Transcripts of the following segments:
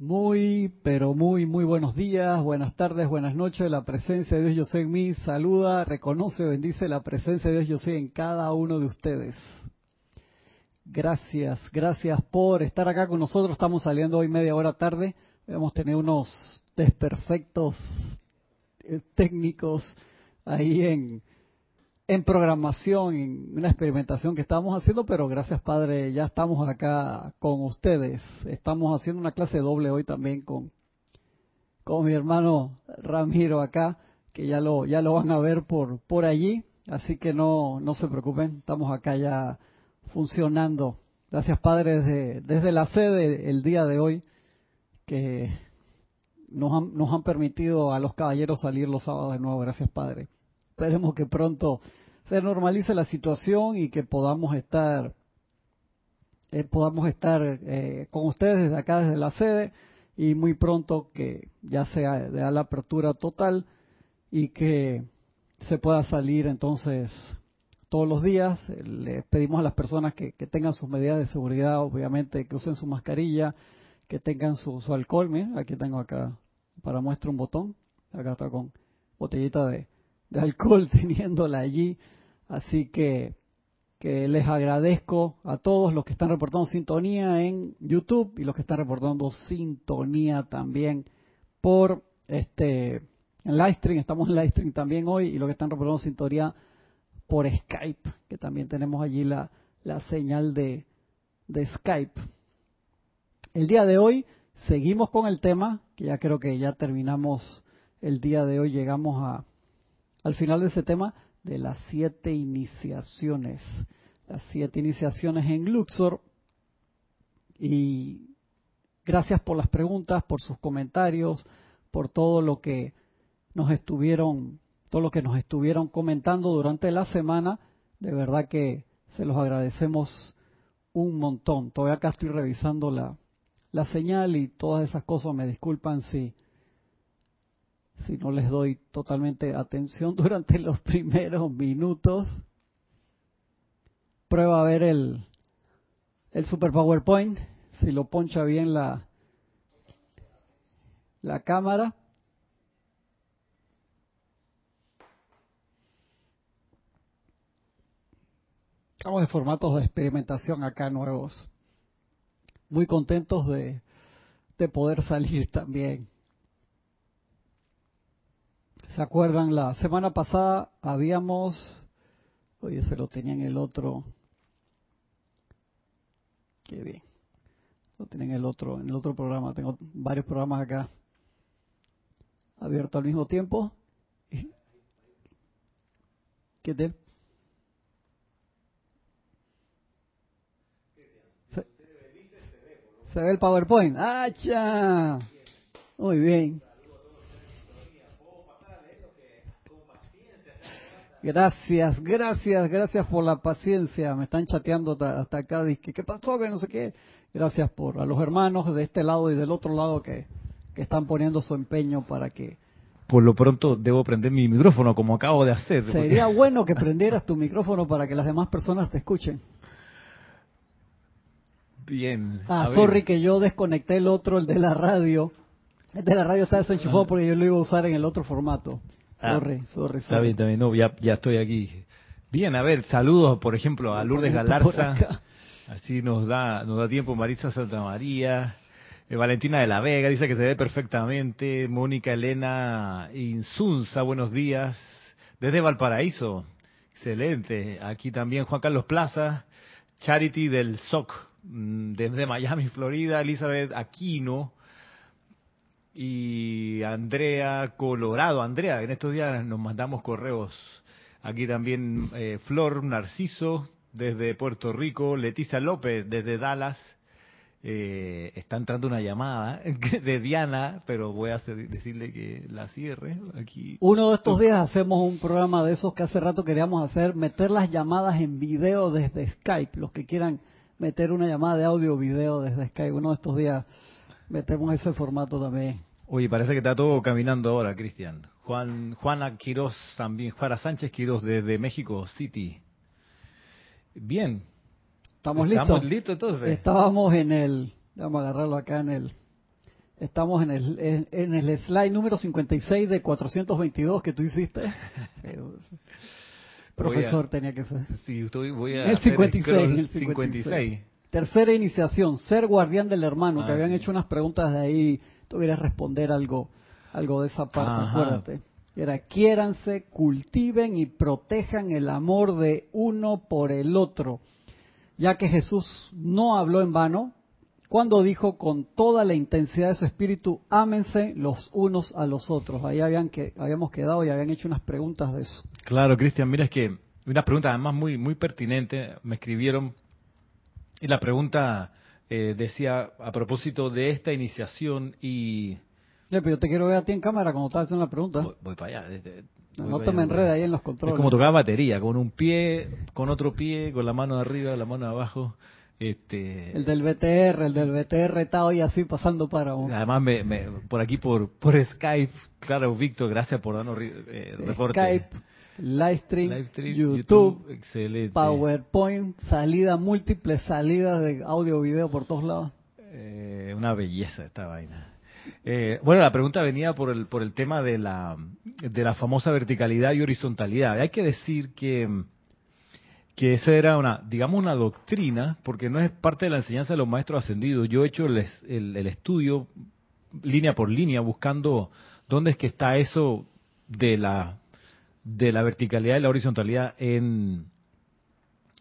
Muy, pero muy, muy buenos días, buenas tardes, buenas noches. La presencia de Dios yo sé en mí saluda, reconoce, bendice la presencia de Dios yo sé en cada uno de ustedes. Gracias, gracias por estar acá con nosotros. Estamos saliendo hoy media hora tarde. Hemos tenido unos desperfectos eh, técnicos ahí en, en programación, en una experimentación que estamos haciendo, pero gracias Padre, ya estamos acá con ustedes. Estamos haciendo una clase doble hoy también con, con mi hermano Ramiro acá, que ya lo, ya lo van a ver por, por allí, así que no, no se preocupen, estamos acá ya funcionando. Gracias Padre desde, desde la sede el día de hoy, que nos han, nos han permitido a los caballeros salir los sábados de nuevo, gracias Padre. Esperemos que pronto se normalice la situación y que podamos estar eh, podamos estar eh, con ustedes desde acá, desde la sede, y muy pronto que ya sea de la apertura total y que se pueda salir entonces todos los días. Le pedimos a las personas que, tengan sus medidas de seguridad, obviamente, que usen su mascarilla, que tengan su, alcohol. Miren, aquí tengo acá para muestra un botón. Acá está con botellita de, de alcohol teniéndola allí. Así que, que les agradezco a todos los que están reportando sintonía en YouTube y los que están reportando sintonía también por este en Livestream. Estamos en Livestream también hoy y los que están reportando sintonía por Skype, que también tenemos allí la, la señal de, de Skype. El día de hoy seguimos con el tema, que ya creo que ya terminamos el día de hoy, llegamos a, al final de ese tema de las siete iniciaciones. Las siete iniciaciones en Luxor. Y gracias por las preguntas, por sus comentarios, por todo lo que nos estuvieron, todo lo que nos estuvieron comentando durante la semana. De verdad que se los agradecemos un montón. Todavía acá estoy revisando la, la señal y todas esas cosas. Me disculpan si si no les doy totalmente atención durante los primeros minutos. Prueba a ver el, el Super PowerPoint, si lo poncha bien la, la cámara. Estamos en formatos de experimentación acá nuevos. Muy contentos de, de poder salir también ¿Se acuerdan? La semana pasada habíamos, oye, se lo tenía en el otro, qué bien, lo tenía en el otro, en el otro programa, tengo varios programas acá abiertos al mismo tiempo. ¿Qué tal? Se, se ve el PowerPoint. ¡Ah, Muy bien. Gracias, gracias, gracias por la paciencia. Me están chateando hasta, acá. Dice, ¿qué pasó? Que no sé qué. Gracias por a los hermanos de este lado y del otro lado que, que están poniendo su empeño para que... Por lo pronto debo prender mi micrófono como acabo de hacer. Sería bueno que prendieras tu micrófono para que las demás personas te escuchen. Bien. Ah, sorry que yo desconecté el otro, el de la radio. El de la radio está desenchufado porque yo lo iba a usar en el otro formato. Ah, sorry, sorry, Está bien, también. No, ya, ya estoy aquí. Bien, a ver, saludos, por ejemplo, a Lourdes Galarza. Así nos da, nos da tiempo Marisa Santa María. Eh, Valentina de la Vega dice que se ve perfectamente. Mónica Elena Insunza, buenos días. Desde Valparaíso. Excelente. Aquí también Juan Carlos Plaza. Charity del SOC. Mm, desde Miami, Florida. Elizabeth Aquino y Andrea Colorado. Andrea, en estos días nos mandamos correos. Aquí también eh, Flor Narciso desde Puerto Rico, Leticia López desde Dallas. Eh, está entrando una llamada de Diana, pero voy a decirle que la cierre aquí. Uno de estos días hacemos un programa de esos que hace rato queríamos hacer, meter las llamadas en video desde Skype. Los que quieran meter una llamada de audio video desde Skype, uno de estos días metemos ese formato también. Oye, parece que está todo caminando ahora, Cristian. Juan, Juana Quiroz también, Juana Sánchez Quiroz desde México City. Bien. ¿Estamos listos? Estamos listos entonces. Estábamos en el, vamos a agarrarlo acá en el, Estamos en el, en, el slide número 56 de 422 que tú hiciste. Profesor tenía que ser. Sí, voy a el 56, el 56. Tercera iniciación, ser guardián del hermano, que habían hecho unas preguntas de ahí, tú responder algo, algo de esa parte, acuérdate. Era, quiéranse, cultiven y protejan el amor de uno por el otro, ya que Jesús no habló en vano cuando dijo con toda la intensidad de su espíritu, ámense los unos a los otros. Ahí habían que, habíamos quedado y habían hecho unas preguntas de eso. Claro, Cristian, mira, es que una pregunta además muy, muy pertinente, me escribieron y la pregunta eh, decía a propósito de esta iniciación y... Ya, pero yo te quiero ver a ti en cámara cuando estás haciendo la pregunta. Voy, para allá. no, te me enredes ahí en los controles. Es como tocar batería, con un pie, con otro pie, con la mano de arriba, la mano de abajo. Este... El del BTR, el del BTR está hoy así pasando para... Además, me, por aquí, por, por Skype, claro, Víctor, gracias por darnos eh, reporte. Skype Livestream, YouTube, PowerPoint, salida, múltiples salidas de audio video por todos lados. Eh, una belleza esta vaina. Eh, bueno, la pregunta venía por el, por el tema de la, de la famosa verticalidad y horizontalidad. Hay que decir que, que esa era una, digamos, una doctrina, porque no es parte de la enseñanza de los maestros ascendidos. Yo he hecho el, el estudio línea por línea buscando dónde es que está eso de la de la verticalidad y la horizontalidad en,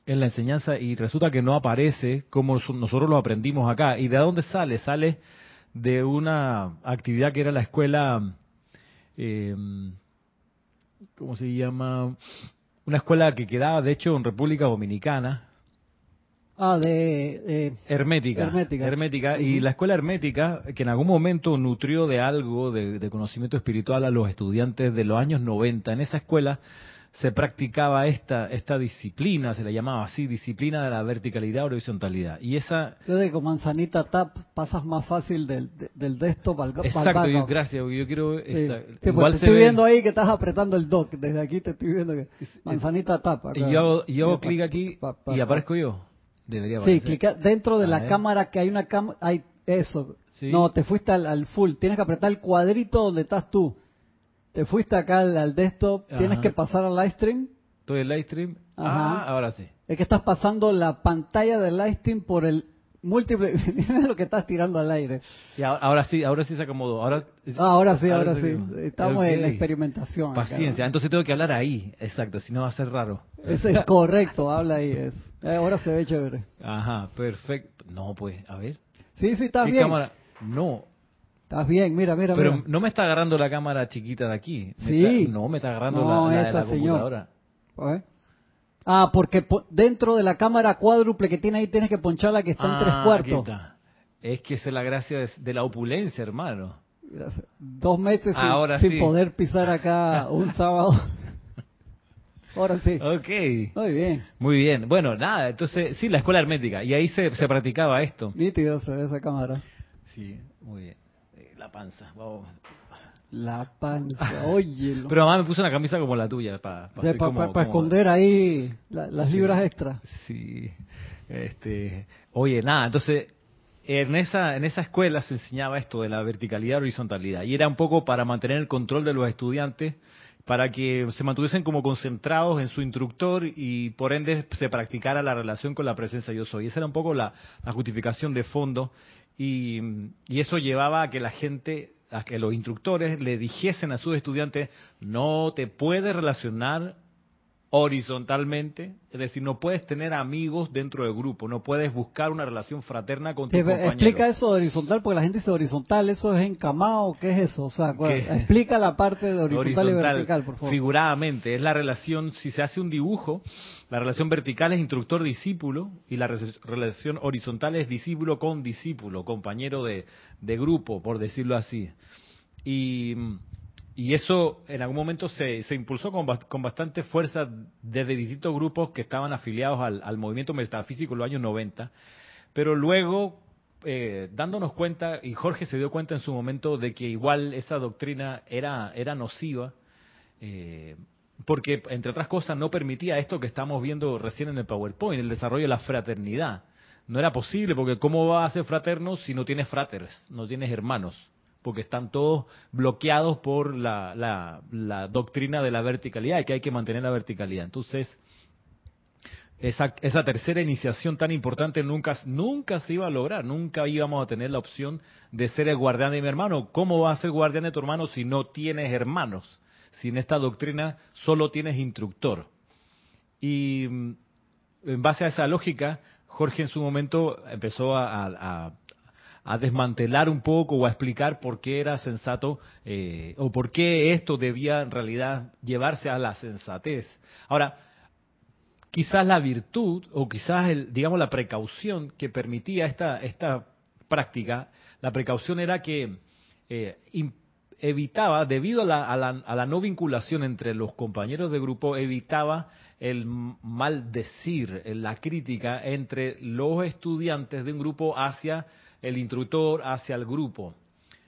en la enseñanza y resulta que no aparece como nosotros lo aprendimos acá. ¿Y de dónde sale? Sale de una actividad que era la escuela, eh, ¿cómo se llama? Una escuela que quedaba, de hecho, en República Dominicana, Ah, de... hermética. Hermética. hermética. Y la escuela hermética, que en algún momento nutrió de algo, de, conocimiento espiritual a los estudiantes de los años 90, en esa escuela se practicaba esta esta disciplina, se la llamaba así, disciplina de la verticalidad horizontalidad. Y esa... Desde con manzanita tap pasas más fácil del, del desktop al Exacto, gracias, yo quiero... Sí. Pues estoy viendo ahí que estás apretando el dock, desde aquí te estoy viendo que manzanita tap. Y yo, hago clic aquí y aparezco yo. Debería sí, clica dentro de la cámara que hay una cámara, hay eso. No, te fuiste al, full, tienes que apretar el cuadrito donde estás tú. Te fuiste acá al, desktop, tienes que pasar al live stream. Estoy en live stream. Ah, ahora sí. Es que estás pasando la pantalla del live stream por el múltiple, lo que estás tirando al aire. Y ahora, sí, ahora sí se acomodó. Ahora, ah, ahora sí, ahora, sí. Estamos en la experimentación. Paciencia, entonces tengo que hablar ahí, exacto, si no va a ser raro. Eso es correcto, habla ahí. Es. Eh, ahora se ve chévere. Ajá, perfecto. No, pues, a ver. Sí, sí, estás bien. No. Estás bien, mira, mira. Pero no me está agarrando la cámara chiquita de aquí. sí. no, me está agarrando la, de la computadora. Ah, porque dentro de la cámara cuádruple que tiene ahí tienes que ponchar la que está en tres ah, cuartos. Es que esa es la gracia de, la opulencia, hermano. Dos meses sin, poder pisar acá un sábado. Ahora sí. Ok. Muy bien. Muy bien. Bueno, nada, entonces, sí, la escuela hermética. Y ahí se, se practicaba esto. Nítido se ve esa cámara. Sí, muy bien. Eh, la panza. Vamos. La panza, oye. Pero mamá me puso una camisa como la tuya para esconder ahí las libras extras. Sí. Este, oye, nada, entonces en esa en esa escuela se enseñaba esto de la verticalidad y horizontalidad y era un poco para mantener el control de los estudiantes para que se mantuviesen como concentrados en su instructor y por ende se practicara la relación con la presencia yo soy. Esa era un poco la, justificación de fondo y, y, eso llevaba a que la gente a que los instructores le dijesen a sus estudiantes, no te puedes relacionar horizontalmente, es decir, no puedes tener amigos dentro del grupo, no puedes buscar una relación fraterna con tu compañero. Explica eso de horizontal, porque la gente dice horizontal, ¿eso es encamado? ¿Qué es eso? O sea, explica la parte de horizontal, y vertical, por favor. Figuradamente, es la relación, si se hace un dibujo, la relación vertical es instructor-discípulo y la relación horizontal es discípulo con discípulo, compañero de, de grupo, por decirlo así. Y y eso en algún momento se, se impulsó con, con, bastante fuerza desde distintos grupos que estaban afiliados al, movimiento metafísico en los años 90. Pero luego, eh, dándonos cuenta, y Jorge se dio cuenta en su momento de que igual esa doctrina era, era nociva, eh, porque entre otras cosas no permitía esto que estamos viendo recién en el PowerPoint, el desarrollo de la fraternidad. No era posible, porque ¿cómo va a ser fraterno si no tienes frateres, no tienes hermanos? Porque están todos bloqueados por la, doctrina de la verticalidad y que hay que mantener la verticalidad. Entonces, esa, tercera iniciación tan importante nunca, nunca se iba a lograr, nunca íbamos a tener la opción de ser el guardián de mi hermano. ¿Cómo va a ser guardián de tu hermano si no tienes hermanos? Si en esta doctrina solo tienes instructor. Y mm, en base a esa lógica, Jorge en su momento empezó a, desmantelar un poco o a explicar por qué era sensato eh, o por qué esto debía en realidad llevarse a la sensatez. Ahora, quizás la virtud o quizás el, digamos la precaución que permitía esta esta práctica, la precaución era que eh, evitaba, debido a la, a la no vinculación entre los compañeros de grupo, evitaba el maldecir, la crítica entre los estudiantes de un grupo hacia el instructor, hacia el grupo.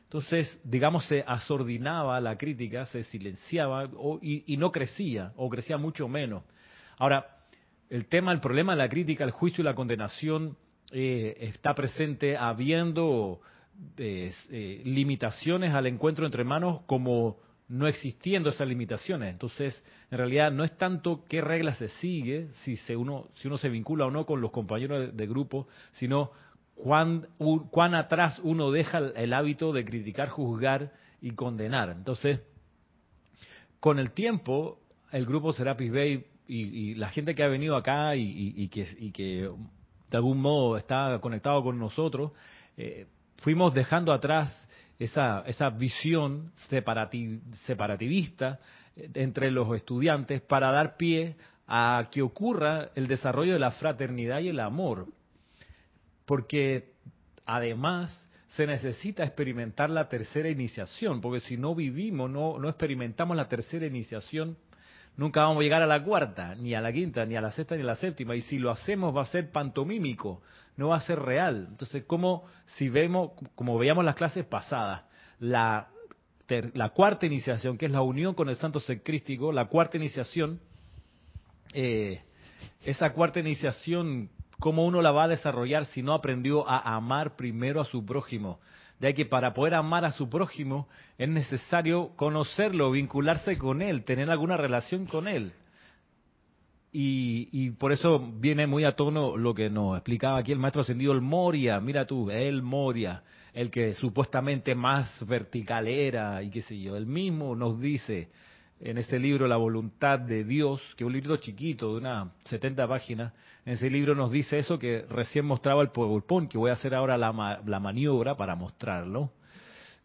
Entonces, digamos, se asordinaba la crítica, se silenciaba y, no crecía, o crecía mucho menos. Ahora, el tema, el problema de la crítica, el juicio y la condenación eh, está presente habiendo eh, limitaciones al encuentro entre hermanos como no existiendo esas limitaciones. Entonces, en realidad no es tanto qué regla se sigue, si, se uno, si uno se vincula o no con los compañeros de, grupo, sino cuán, cuán, atrás uno deja el, hábito de criticar, juzgar y condenar. Entonces, con el tiempo, el grupo Serapis Bay y, la gente que ha venido acá y, que, y, que, de algún modo está conectado con nosotros, eh, fuimos dejando atrás esa, esa visión separativista eh, entre los estudiantes para dar pie a que ocurra el desarrollo de la fraternidad y el amor. Porque además se necesita experimentar la tercera iniciación, porque si no vivimos, no, no experimentamos la tercera iniciación, nunca vamos a llegar a la cuarta, ni a la quinta, ni a la sexta, ni a la séptima. Y si lo hacemos va a ser pantomímico, no va a ser real. Entonces, como si vemos, como veíamos las clases pasadas, la, la cuarta iniciación, que es la unión con el santo ser crístico, la cuarta iniciación, eh, esa cuarta iniciación, ¿cómo uno la va a desarrollar si no aprendió a amar primero a su prójimo? de que para poder amar a su prójimo es necesario conocerlo, vincularse con él, tener alguna relación con él. Y, por eso viene muy a tono lo que nos explicaba aquí el maestro ascendido, el Moria, mira tú, el Moria, el que supuestamente más vertical era y qué sé yo, el mismo nos dice en ese libro La voluntad de Dios, que es un libro chiquito de unas 70 páginas, en ese libro nos dice eso que recién mostraba el PowerPoint, que voy a hacer ahora la, la maniobra para mostrarlo.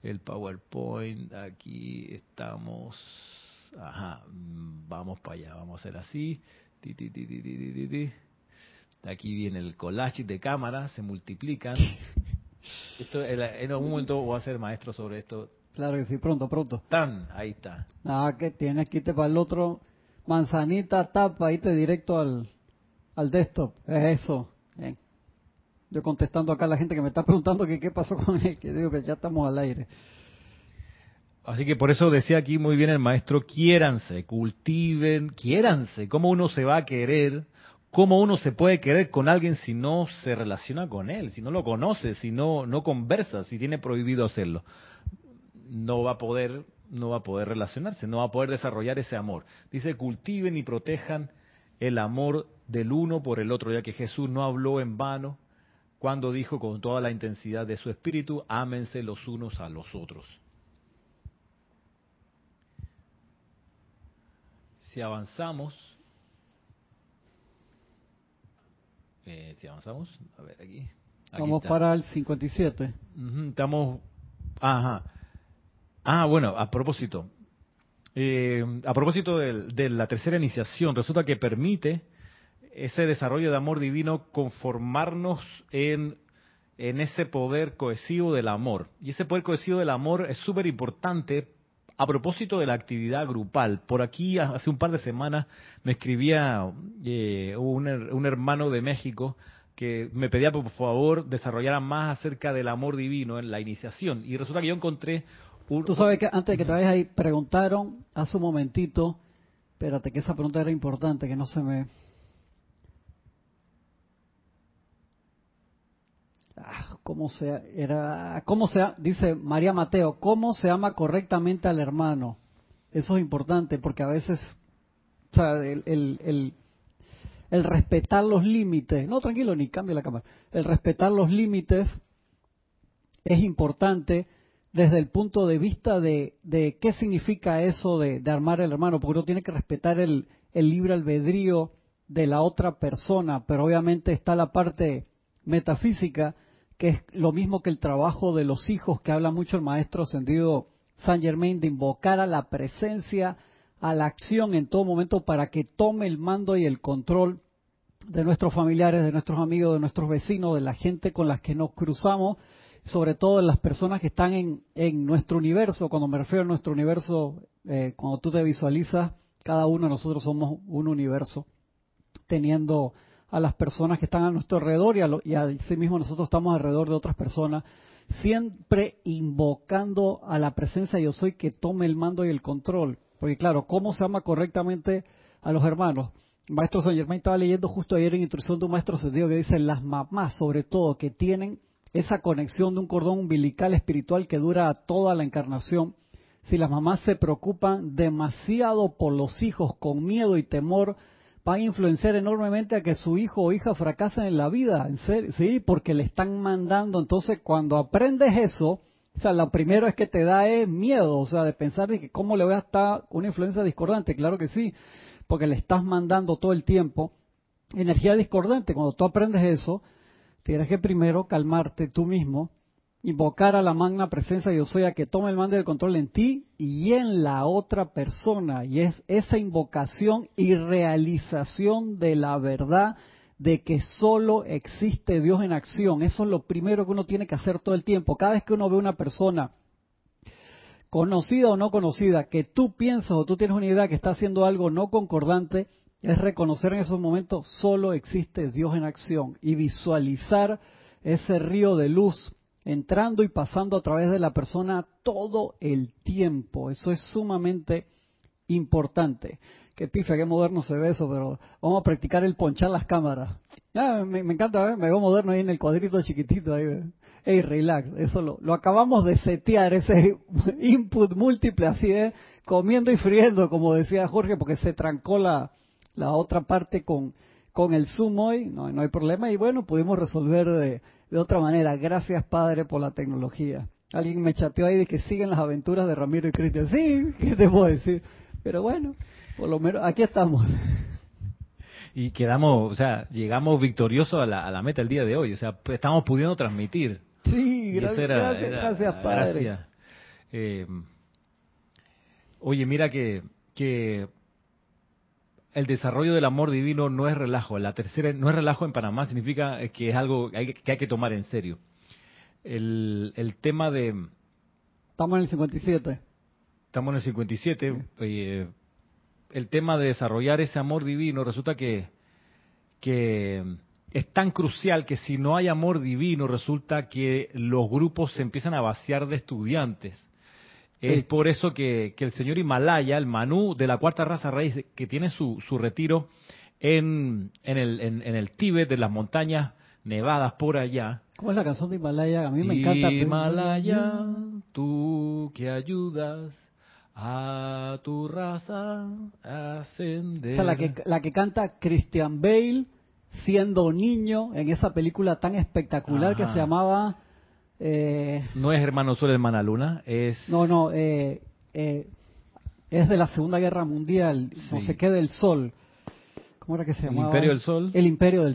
El PowerPoint, aquí estamos, ajá, vamos para allá, vamos a hacer así. Aquí viene el collage de cámaras, se multiplican. Esto, en algún momento voy a ser maestro sobre esto Claro que sí, pronto, pronto. Tan, ahí está. Nada, que tienes que irte para el otro. Manzanita, tapa, irte directo al, al desktop. Es eso. Bien. Yo contestando acá a la gente que me está preguntando que qué pasó con él, que digo que ya estamos al aire. Así que por eso decía aquí muy bien el maestro, quiéranse, cultiven, quiéranse. ¿Cómo uno se va a querer? ¿Cómo uno se puede querer con alguien si no se relaciona con él, si no lo conoce, si no, no conversa, si tiene prohibido hacerlo? No va a poder no va a poder relacionarse, no va a poder desarrollar ese amor. Dice, cultiven y protejan el amor del uno por el otro, ya que Jesús no habló en vano cuando dijo con toda la intensidad de su espíritu, ámense los unos a los otros. Si avanzamos, eh, si avanzamos, a ver aquí. Vamos para el 57. estamos, ajá. Ah, bueno, a propósito. Eh, a propósito de, la tercera iniciación, resulta que permite ese desarrollo de amor divino conformarnos en, en ese poder cohesivo del amor. Y ese poder cohesivo del amor es súper importante a propósito de la actividad grupal. Por aquí hace un par de semanas me escribía eh, un, un hermano de México que me pedía por favor desarrollar más acerca del amor divino en la iniciación. Y resulta que yo encontré Tú sabes que antes de que te vayas ahí, preguntaron hace un momentito, espérate que esa pregunta era importante, que no se me... Ah, cómo se era, cómo se dice María Mateo, cómo se ama correctamente al hermano. Eso es importante porque a veces, o sea, el, el, el, respetar los límites, no tranquilo, ni cambie la cámara, el respetar los límites es importante desde el punto de vista de, de qué significa eso de, armar el hermano, porque uno tiene que respetar el, el libre albedrío de la otra persona, pero obviamente está la parte metafísica, que es lo mismo que el trabajo de los hijos que habla mucho el maestro ascendido San Germain, de invocar a la presencia, a la acción en todo momento para que tome el mando y el control de nuestros familiares, de nuestros amigos, de nuestros vecinos, de la gente con las que nos cruzamos, sobre todo de las personas que están en, en nuestro universo. Cuando me refiero a nuestro universo, eh, cuando tú te visualizas, cada uno de nosotros somos un universo, teniendo a las personas que están a nuestro alrededor y, a y así mismo nosotros estamos alrededor de otras personas, siempre invocando a la presencia yo soy que tome el mando y el control. Porque claro, ¿cómo se ama correctamente a los hermanos? maestro San Germain estaba leyendo justo ayer en instrucción de un maestro sentido que dice las mamás sobre todo que tienen esa conexión de un cordón umbilical espiritual que dura toda la encarnación. Si las mamás se preocupan demasiado por los hijos con miedo y temor, va a influenciar enormemente a que su hijo o hija fracasen en la vida, en serio, sí, porque le están mandando. Entonces, cuando aprendes eso, o sea, lo primero es que te da es miedo, o sea, de pensar de que cómo le voy a estar una influencia discordante, claro que sí, porque le estás mandando todo el tiempo energía discordante. Cuando tú aprendes eso, tienes que primero calmarte tú mismo invocar a la magna presencia yo soy a que tome el mando del control en ti y en la otra persona. Y es esa invocación y realización de la verdad de que solo existe Dios en acción. Eso es lo primero que uno tiene que hacer todo el tiempo. Cada vez que uno ve una persona conocida o no conocida, que tú piensas o tú tienes una idea que está haciendo algo no concordante, es reconocer en esos momentos solo existe Dios en acción y visualizar ese río de luz entrando y pasando a través de la persona todo el tiempo. Eso es sumamente importante. Qué pife, qué moderno se ve eso, pero vamos a practicar el ponchar las cámaras. me, encanta, ¿eh? me veo moderno ahí en el cuadrito chiquitito. Ahí. Hey, relax, eso lo, lo acabamos de setear, ese input múltiple, así de comiendo y friendo, como decía Jorge, porque se trancó la, la otra parte con, con el Zoom hoy, no, no hay problema, y bueno, pudimos resolver de, de otra manera. Gracias, Padre, por la tecnología. Alguien me chateó ahí de que siguen las aventuras de Ramiro y Cristian. Sí, ¿qué te puedo decir? Pero bueno, por lo menos aquí estamos. Y quedamos, o sea, llegamos victoriosos a la, a la meta el día de hoy. O sea, estamos pudiendo transmitir. Sí, gracias, gracias, Padre. Eh, oye, mira que, que el desarrollo del amor divino no es relajo. La tercera, no es relajo en Panamá, significa que es algo que hay que, tomar en serio. El, el, tema de... Estamos en el 57. Estamos en el 57. Eh, el tema de desarrollar ese amor divino resulta que, que es tan crucial que si no hay amor divino resulta que los grupos se empiezan a vaciar de estudiantes es por eso que, el señor Himalaya, el Manú de la cuarta raza raíz, que tiene su, su retiro en, en, el, en, el Tíbet, de las montañas nevadas por allá. ¿Cómo es la canción de Himalaya? A mí me encanta. Himalaya, tú que ayudas a tu raza a ascender. O sea, la que, la que canta Christian Bale siendo niño en esa película tan espectacular que se llamaba eh, no es Hermano Sol, Hermana Luna, es... No, no, eh, eh, es de la Segunda Guerra Mundial, no sé qué del Sol. ¿Cómo era que se llamaba? El Imperio del Sol. El Imperio del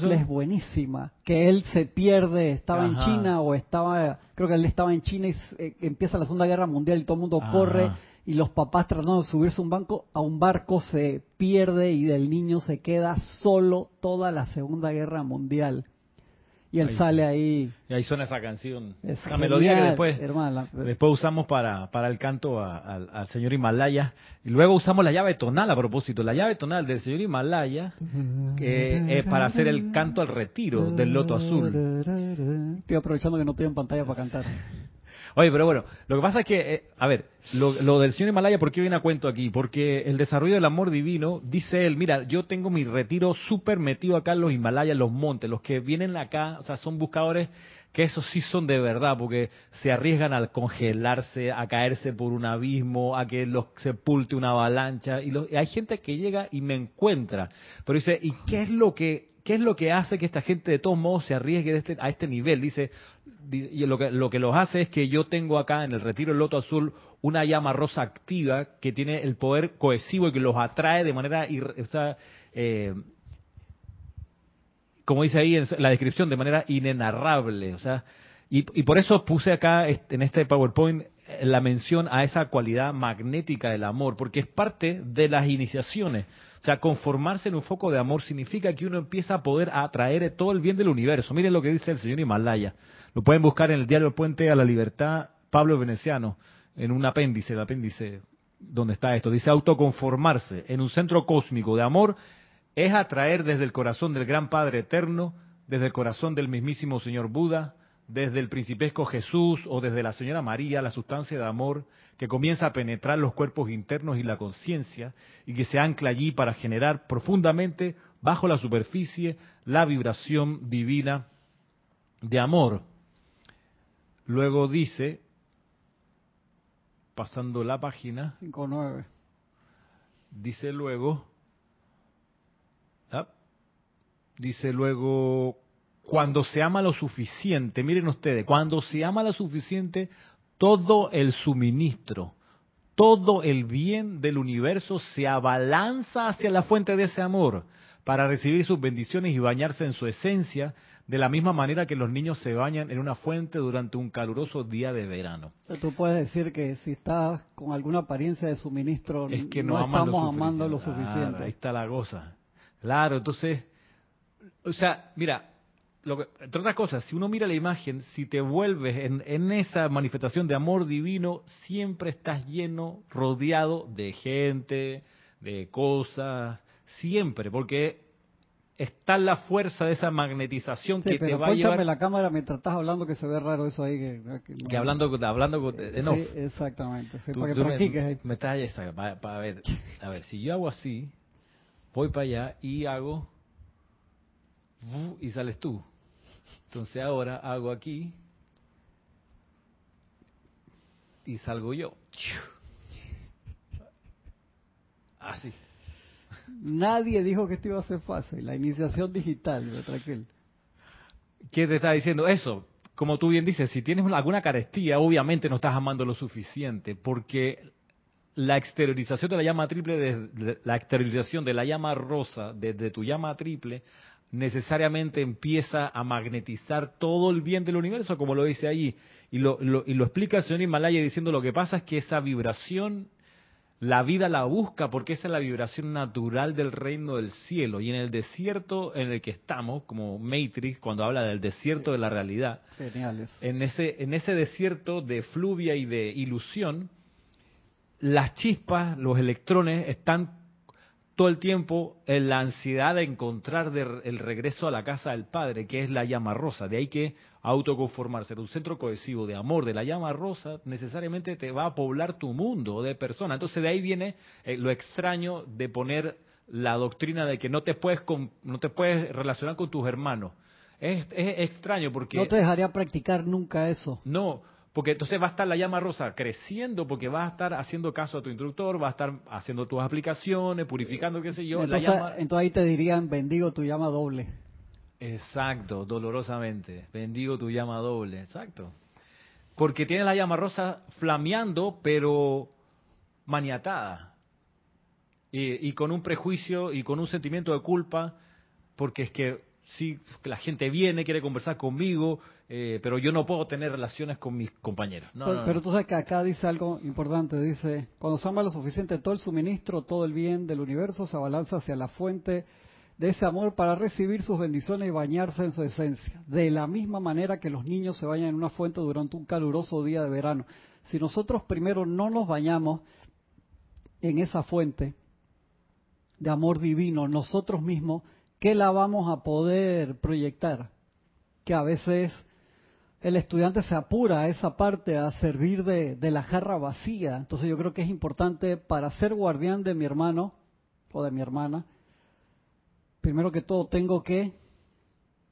Sol. es buenísima. Que él se pierde, estaba en China o estaba, creo que él estaba en China y empieza la Segunda Guerra Mundial y todo el mundo corre y los papás tratando de subirse un banco a un barco se pierde y el niño se queda solo toda la Segunda Guerra Mundial y él sale ahí. Y ahí suena esa canción. la melodía que después, después usamos para, para el canto al señor Himalaya. Y luego usamos la llave tonal a propósito. La llave tonal del señor Himalaya que es para hacer el canto al retiro del loto azul. Estoy aprovechando que no estoy en pantalla para cantar. Oye, pero bueno, lo que pasa es que, eh, a ver, lo, del señor Himalaya, ¿por qué viene a cuento aquí? Porque el desarrollo del amor divino, dice él, mira, yo tengo mi retiro súper metido acá en los Himalayas, en los montes, los que vienen acá, o sea, son buscadores que esos sí son de verdad, porque se arriesgan al congelarse, a caerse por un abismo, a que los sepulte una avalancha, y, y hay gente que llega y me encuentra, pero dice, ¿y qué es lo que ¿Qué es lo que hace que esta gente de todos modos se arriesgue este, a este nivel? Dice, lo que, lo que los hace es que yo tengo acá en el retiro del loto azul una llama rosa activa que tiene el poder cohesivo y que los atrae de manera, eh, como dice ahí en la descripción, de manera inenarrable. O sea, y por eso puse acá en este PowerPoint la mención a esa cualidad magnética del amor, porque es parte de las iniciaciones. O sea, conformarse en un foco de amor significa que uno empieza a poder atraer todo el bien del universo. Miren lo que dice el señor Himalaya. Lo pueden buscar en el diario Puente a la Libertad, Pablo Veneciano, en un apéndice, el apéndice donde está esto. Dice autoconformarse en un centro cósmico de amor es atraer desde el corazón del gran Padre Eterno, desde el corazón del mismísimo Señor Buda, desde el principesco Jesús o desde la señora María la sustancia de amor que comienza a penetrar los cuerpos internos y la conciencia y que se ancla allí para generar profundamente bajo la superficie la vibración divina de amor. Luego dice, pasando la página, 5.9, dice luego, ah, dice luego cuando se ama lo suficiente, miren ustedes, cuando se ama lo suficiente, todo el suministro, todo el bien del universo se abalanza hacia la fuente de ese amor para recibir sus bendiciones y bañarse en su esencia, de la misma manera que los niños se bañan en una fuente durante un caluroso día de verano. Tú puedes decir que si estás con alguna apariencia de suministro, es que no, estamos amando lo suficiente. ahí está la cosa. Claro, entonces, o sea, mira, entre otras cosas, si uno mira la imagen, si te vuelves en, en, esa manifestación de amor divino, siempre estás lleno, rodeado de gente, de cosas, siempre, porque está la fuerza de esa magnetización que te va a llevar. la cámara mientras estás hablando que se ve raro eso ahí que, hablando hablando no. sí, exactamente para que practiques me, estás para, para ver a ver si yo hago así voy para allá y hago y sales tú. Entonces ahora hago aquí y salgo yo. Así. Nadie dijo que esto iba a ser fácil. La iniciación digital, Raquel. ¿Qué te está diciendo? Eso, como tú bien dices, si tienes alguna carestía, obviamente no estás amando lo suficiente, porque la exteriorización de la llama triple, la exteriorización de la llama rosa desde tu llama triple, necesariamente empieza a magnetizar todo el bien del universo, como lo dice allí. Y lo, y lo explica el señor Himalaya diciendo lo que pasa es que esa vibración, la vida la busca porque esa es la vibración natural del reino del cielo. Y en el desierto en el que estamos, como Matrix, cuando habla del desierto de la realidad, en ese, en ese desierto de fluvia y de ilusión, las chispas, los electrones están todo el tiempo en la ansiedad de encontrar el regreso a la casa del Padre, que es la llama rosa. De ahí que autoconformarse en un centro cohesivo de amor de la llama rosa necesariamente te va a poblar tu mundo de personas. Entonces de ahí viene eh, lo extraño de poner la doctrina de que no te puedes no te puedes relacionar con tus hermanos. Es, es extraño porque no te dejaría practicar nunca eso. No, porque entonces va a estar la llama rosa creciendo porque vas a estar haciendo caso a tu instructor, va a estar haciendo tus aplicaciones, purificando, qué sé yo. Entonces, entonces ahí te dirían, bendigo tu llama doble. Exacto, dolorosamente. Bendigo tu llama doble, exacto. Porque tiene la llama rosa flameando, pero maniatada. Y, y, con un prejuicio y con un sentimiento de culpa, porque es que sí, la gente viene, quiere conversar conmigo, eh, pero yo no puedo tener relaciones con mis compañeros. pero, tú sabes que acá dice algo importante, dice, cuando se ama lo suficiente, todo el suministro, todo el bien del universo se abalanza hacia la fuente de ese amor para recibir sus bendiciones y bañarse en su esencia, de la misma manera que los niños se bañan en una fuente durante un caluroso día de verano. Si nosotros primero no nos bañamos en esa fuente de amor divino, nosotros mismos, ¿qué la vamos a poder proyectar? Que a veces el estudiante se apura a esa parte a servir de, de la jarra vacía. Entonces yo creo que es importante para ser guardián de mi hermano o de mi hermana, primero que todo tengo que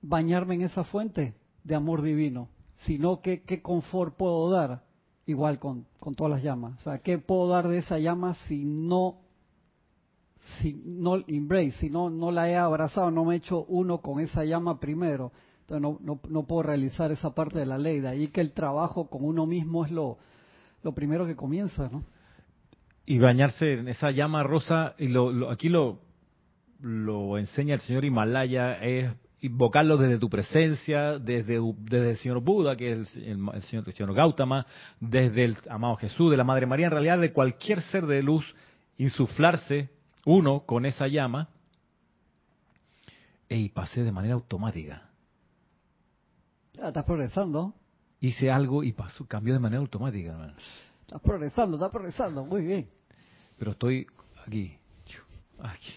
bañarme en esa fuente de amor divino. Si no, ¿qué, qué confort puedo dar? Igual con, con todas las llamas. O sea, ¿qué puedo dar de esa llama si no, si no embrace, si no, no la he abrazado, no me he hecho uno con esa llama primero? Entonces no, no, no puedo realizar esa parte de la ley. De ahí que el trabajo con uno mismo es lo, lo primero que comienza, ¿no? Y bañarse en esa llama rosa, y lo, aquí lo, lo enseña el señor Himalaya, es invocarlo desde tu presencia, desde, desde el señor Buda, que es el, señor, el señor Gautama, desde el amado Jesús, de la Madre María, en realidad de cualquier ser de luz, insuflarse uno con esa llama, y pasé de manera automática. Estás progresando. Hice algo y pasó, cambió de manera automática, hermano. Estás progresando, estás progresando, muy bien. Pero estoy aquí. Aquí.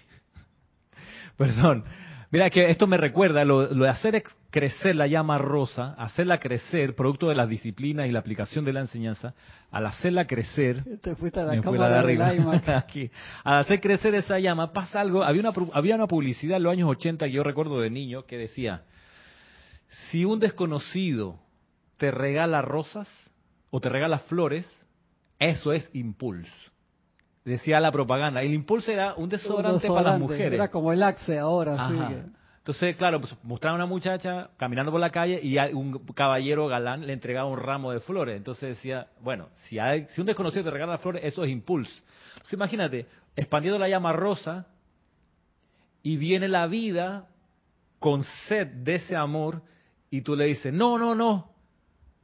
Perdón. Mira que esto me recuerda lo, de hacer crecer la llama rosa, hacerla crecer, producto de las disciplinas y la aplicación de la enseñanza, al hacerla crecer, te fuiste a la cámara de arriba, aquí, al hacer crecer esa llama, pasa algo, había una, había una publicidad en los años 80 que yo recuerdo de niño que decía, si un desconocido te regala rosas o te regala flores, eso es impulso. Decía la propaganda. El impulso era un desodorante, para las mujeres. Era como el Axe ahora. Sí Entonces, claro, pues mostraba a una muchacha caminando por la calle y un caballero galán le entregaba un ramo de flores. Entonces decía, bueno, si, hay, si un desconocido te regala flores, eso es impulso. Entonces, imagínate, expandiendo la llama rosa y viene la vida con sed de ese amor y tú le dices, no, no, no,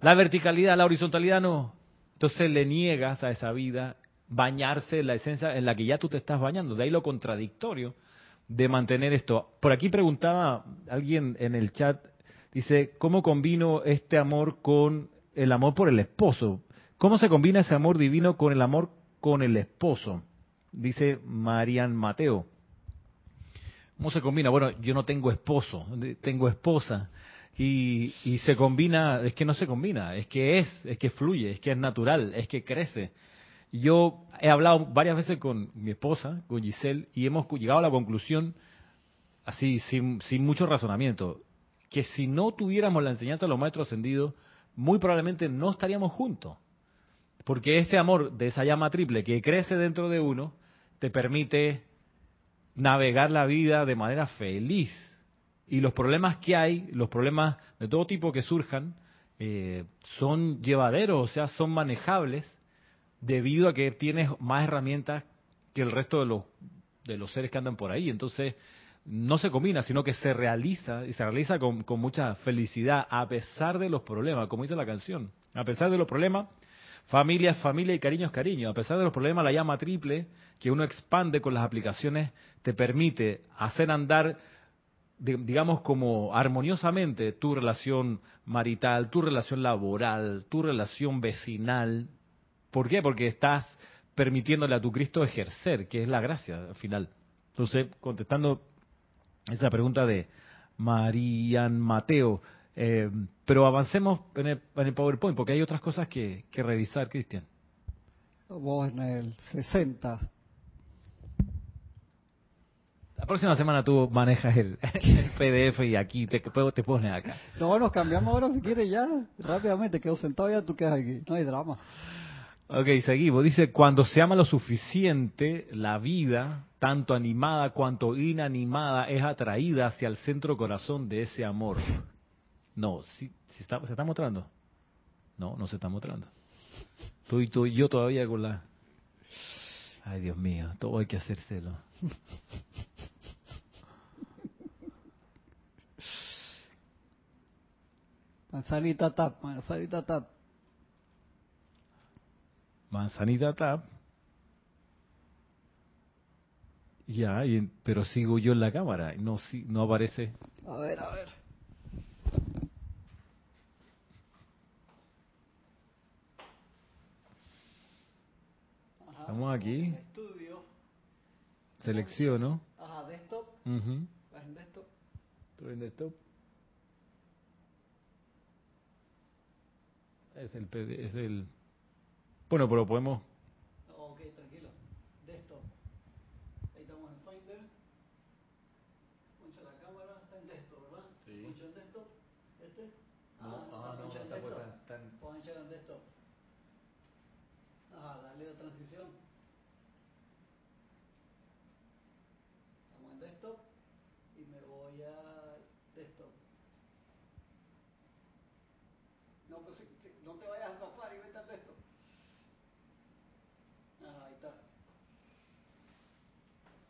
la verticalidad, la horizontalidad no. Entonces le niegas a esa vida bañarse en la esencia en la que ya tú te estás bañando. De ahí lo contradictorio de mantener esto. Por aquí preguntaba alguien en el chat, dice, ¿cómo combino este amor con el amor por el esposo? ¿Cómo se combina ese amor divino con el amor con el esposo? Dice Marian Mateo. ¿Cómo se combina? Bueno, yo no tengo esposo, tengo esposa. Y, y, se combina, es que no se combina, es que es, es que fluye, es que es natural, es que crece. Yo he hablado varias veces con mi esposa, con Giselle, y hemos llegado a la conclusión, así, sin, sin mucho razonamiento, que si no tuviéramos la enseñanza de los maestros ascendidos, muy probablemente no estaríamos juntos. Porque ese amor de esa llama triple que crece dentro de uno, te permite navegar la vida de manera feliz y los problemas que hay, los problemas de todo tipo que surjan, eh, son llevaderos, o sea, son manejables debido a que tienes más herramientas que el resto de los, de los seres que andan por ahí. Entonces, no se combina, sino que se realiza y se realiza con, con mucha felicidad a pesar de los problemas, como dice la canción. A pesar de los problemas, familia es familia y cariño es cariño. A pesar de los problemas, la llama triple que uno expande con las aplicaciones te permite hacer andar digamos, como armoniosamente tu relación marital, tu relación laboral, tu relación vecinal. ¿Por qué? Porque estás permitiéndole a tu Cristo ejercer, que es la gracia al final. Entonces, contestando esa pregunta de Marían Mateo, eh, pero avancemos en el, en el, PowerPoint, porque hay otras cosas que, que revisar, Cristian. Vos en el 60 la próxima semana tú manejas el, PDF y aquí te, te pones acá. No, nos cambiamos ahora si quieres ya, rápidamente, quedo sentado ya, tú quedas aquí, no hay drama. Ok, seguimos. Dice, cuando se ama lo suficiente, la vida, tanto animada cuanto inanimada, es atraída hacia el centro corazón de ese amor. No, ¿sí, está, ¿se está mostrando? No, no se está mostrando. Tú y tú y yo todavía con la... Ay, Dios mío, todo hay que hacérselo. Manzanita tap, manzanita tap. Manzanita tap. Ya, pero sigo yo en la cámara, no, no aparece. A ver, a ver. Estamos aquí. Estudio. Selecciono. Ajá, desktop. Uh -huh. en desktop? Estoy en desktop. Es el, es el... Bueno, pero podemos... Ok, tranquilo. Desktop. Ahí estamos en Finder. Poncha la cámara. Está en desktop, ¿verdad? Sí. Poncha en desktop. ¿Este? No, ah, no, ah, no, está, está, está en... Poncha en desktop. Ah, dale la transición. Estamos en desktop. Y me voy a desktop. No, pues no te vayas a Safari, vete al desktop. Ah, ahí está.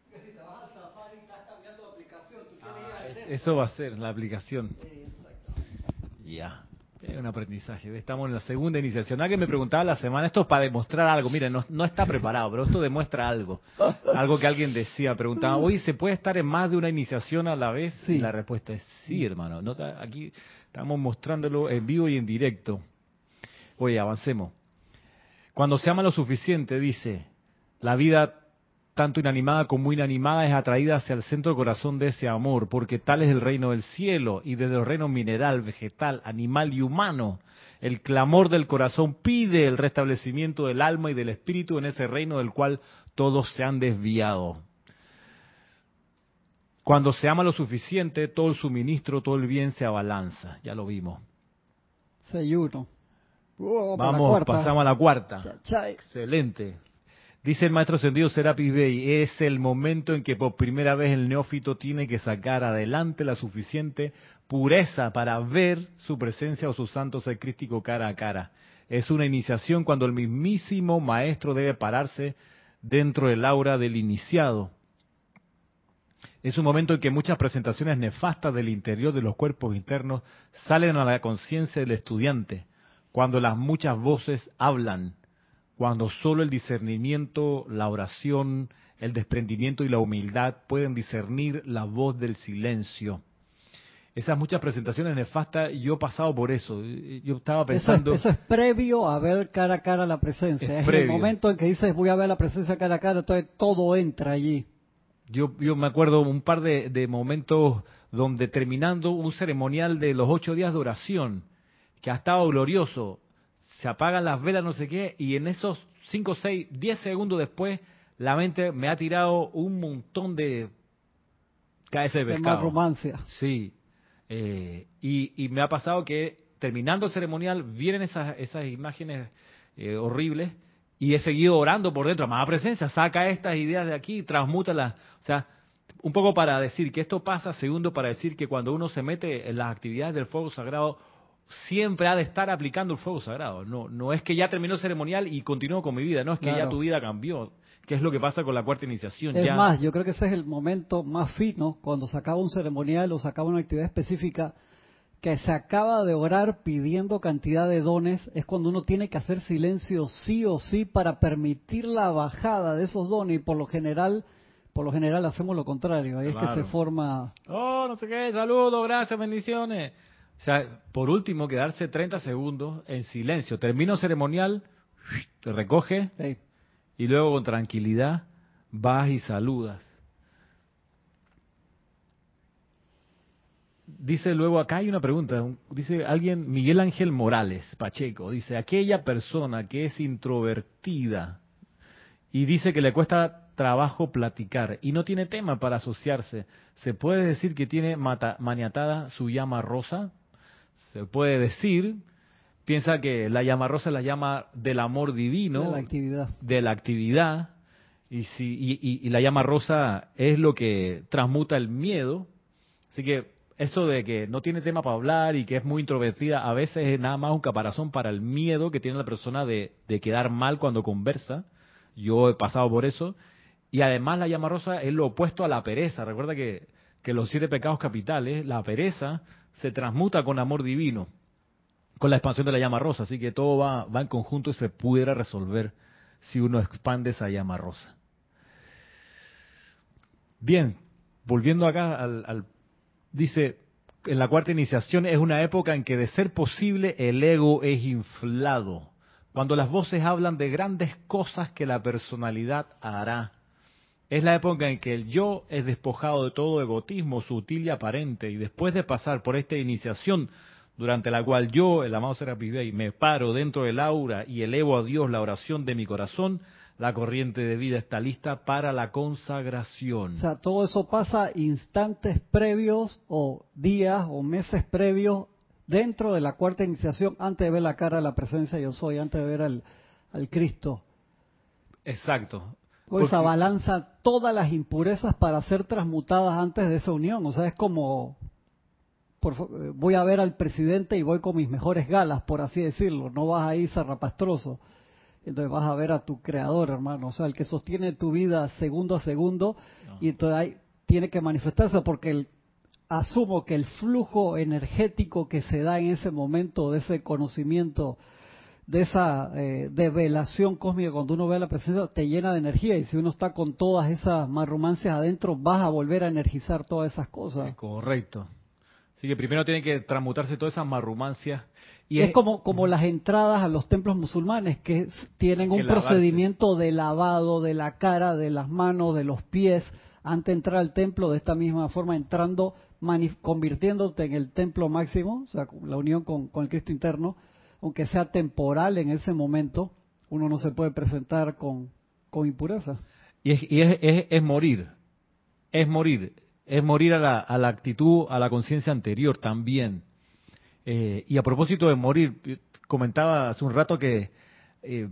Que si te vas al Safari estás cambiando de aplicación, tú quieres ir al desktop. Eso va a ser la aplicación. Ya. Es un aprendizaje. Estamos en la segunda iniciación. Alguien me preguntaba la semana, esto es para demostrar algo. Miren, no, no, está preparado, pero esto demuestra algo. Algo que alguien decía, preguntaba, oye, ¿se puede estar en más de una iniciación a la vez? Sí. Y la respuesta es sí, hermano. No, aquí estamos mostrándolo en vivo y en directo. Oye, avancemos. Cuando se ama lo suficiente, dice, la vida tanto inanimada como inanimada es atraída hacia el centro del corazón de ese amor, porque tal es el reino del cielo y desde el reino mineral, vegetal, animal y humano, el clamor del corazón pide el restablecimiento del alma y del espíritu en ese reino del cual todos se han desviado. Cuando se ama lo suficiente, todo el suministro, todo el bien se abalanza. Ya lo vimos. Se uno. Vamos, pasamos a la cuarta. Excelente. Dice el maestro sentido Serapis Bey, es el momento en que por primera vez el neófito tiene que sacar adelante la suficiente pureza para ver su presencia o su santo ser crístico cara a cara. Es una iniciación cuando el mismísimo maestro debe pararse dentro del aura del iniciado. Es un momento en que muchas presentaciones nefastas del interior de los cuerpos internos salen a la conciencia del estudiante cuando las muchas voces hablan, cuando solo el discernimiento, la oración, el desprendimiento y la humildad pueden discernir la voz del silencio. Esas muchas presentaciones nefastas, yo he pasado por eso. Yo estaba pensando. Eso es, previo a ver cara a cara la presencia. Es, el momento en que dices voy a ver la presencia cara a cara, entonces todo entra allí. Yo, yo me acuerdo un par de, de momentos donde terminando un ceremonial de los ocho días de oración, que ha estado glorioso, se apagan las velas, no sé qué, y en esos 5, 6, 10 segundos después, la mente me ha tirado un montón de KS de pescado. romancia. Sí. Eh, y, me ha pasado que terminando el ceremonial vienen esas, esas imágenes eh, horribles y he seguido orando por dentro. Amada presencia, saca estas ideas de aquí, transmútalas. O sea, un poco para decir que esto pasa, segundo, para decir que cuando uno se mete en las actividades del fuego sagrado, siempre ha de estar aplicando el fuego sagrado. No, no es que ya terminó el ceremonial y continuó con mi vida, no es que ya tu vida cambió, que es lo que pasa con la cuarta iniciación. Es más, yo creo que ese es el momento más fino, cuando se acaba un ceremonial o se acaba una actividad específica, que se acaba de orar pidiendo cantidad de dones, es cuando uno tiene que hacer silencio sí o sí para permitir la bajada de esos dones y por lo general por lo general hacemos lo contrario, ahí es que se forma... Oh, no sé qué, saludos, gracias, bendiciones. O sea, por último, quedarse 30 segundos en silencio. Termino ceremonial, te recoge y luego con tranquilidad vas y saludas. Dice luego, acá hay una pregunta, dice alguien, Miguel Ángel Morales, Pacheco, dice, aquella persona que es introvertida y dice que le cuesta trabajo platicar y no tiene tema para asociarse, ¿se puede decir que tiene maniatada su llama rosa? Se puede decir, piensa que la llama rosa es la llama del amor divino, de la actividad, de la actividad y, si, y, la llama rosa es lo que transmuta el miedo. Así que eso de que no tiene tema para hablar y que es muy introvertida, a veces es nada más un caparazón para el miedo que tiene la persona de, de quedar mal cuando conversa. Yo he pasado por eso. Y además la llama rosa es lo opuesto a la pereza. Recuerda que, que los siete pecados capitales, la pereza se transmuta con amor divino, con la expansión de la llama rosa. Así que todo va, va en conjunto y se pudiera resolver si uno expande esa llama rosa. Bien, volviendo acá al, dice, en la cuarta iniciación es una época en que de ser posible el ego es inflado. Cuando las voces hablan de grandes cosas que la personalidad hará. Es la época en que el yo es despojado de todo egotismo sutil y aparente y después de pasar por esta iniciación durante la cual yo, el amado Serapis Bey, me paro dentro del aura y elevo a Dios la oración de mi corazón, la corriente de vida está lista para la consagración. O sea, todo eso pasa instantes previos o días o meses previos dentro de la cuarta iniciación antes de ver la cara de la presencia yo soy, antes de ver al, al Cristo. Exacto. Pues balanza todas las impurezas para ser transmutadas antes de esa unión. O sea, es como, por, voy a ver al presidente y voy con mis mejores galas, por así decirlo. No vas a ir zarrapastroso. Entonces vas a ver a tu creador, hermano. O sea, el que sostiene tu vida segundo a segundo. Y entonces ahí tiene que manifestarse porque el, asumo que el flujo energético que se da en ese momento de ese conocimiento de esa eh, develación cósmica cuando uno ve la presencia te llena de energía y si uno está con todas esas marrumancias adentro vas a volver a energizar todas esas cosas. correcto. Así que primero tiene que transmutarse todas esas marrumancias. Y es, como, como las entradas a los templos musulmanes que tienen un procedimiento de lavado de la cara, de las manos, de los pies, antes de entrar al templo, de esta misma forma entrando, convirtiéndote en el templo máximo, o sea, la unión con, con el Cristo interno, aunque sea temporal en ese momento, uno no se puede presentar con, con impureza. Y, es, y es, es, morir, es morir, es morir a la, a la actitud, a la conciencia anterior también. Eh, y a propósito de morir, comentaba hace un rato que eh,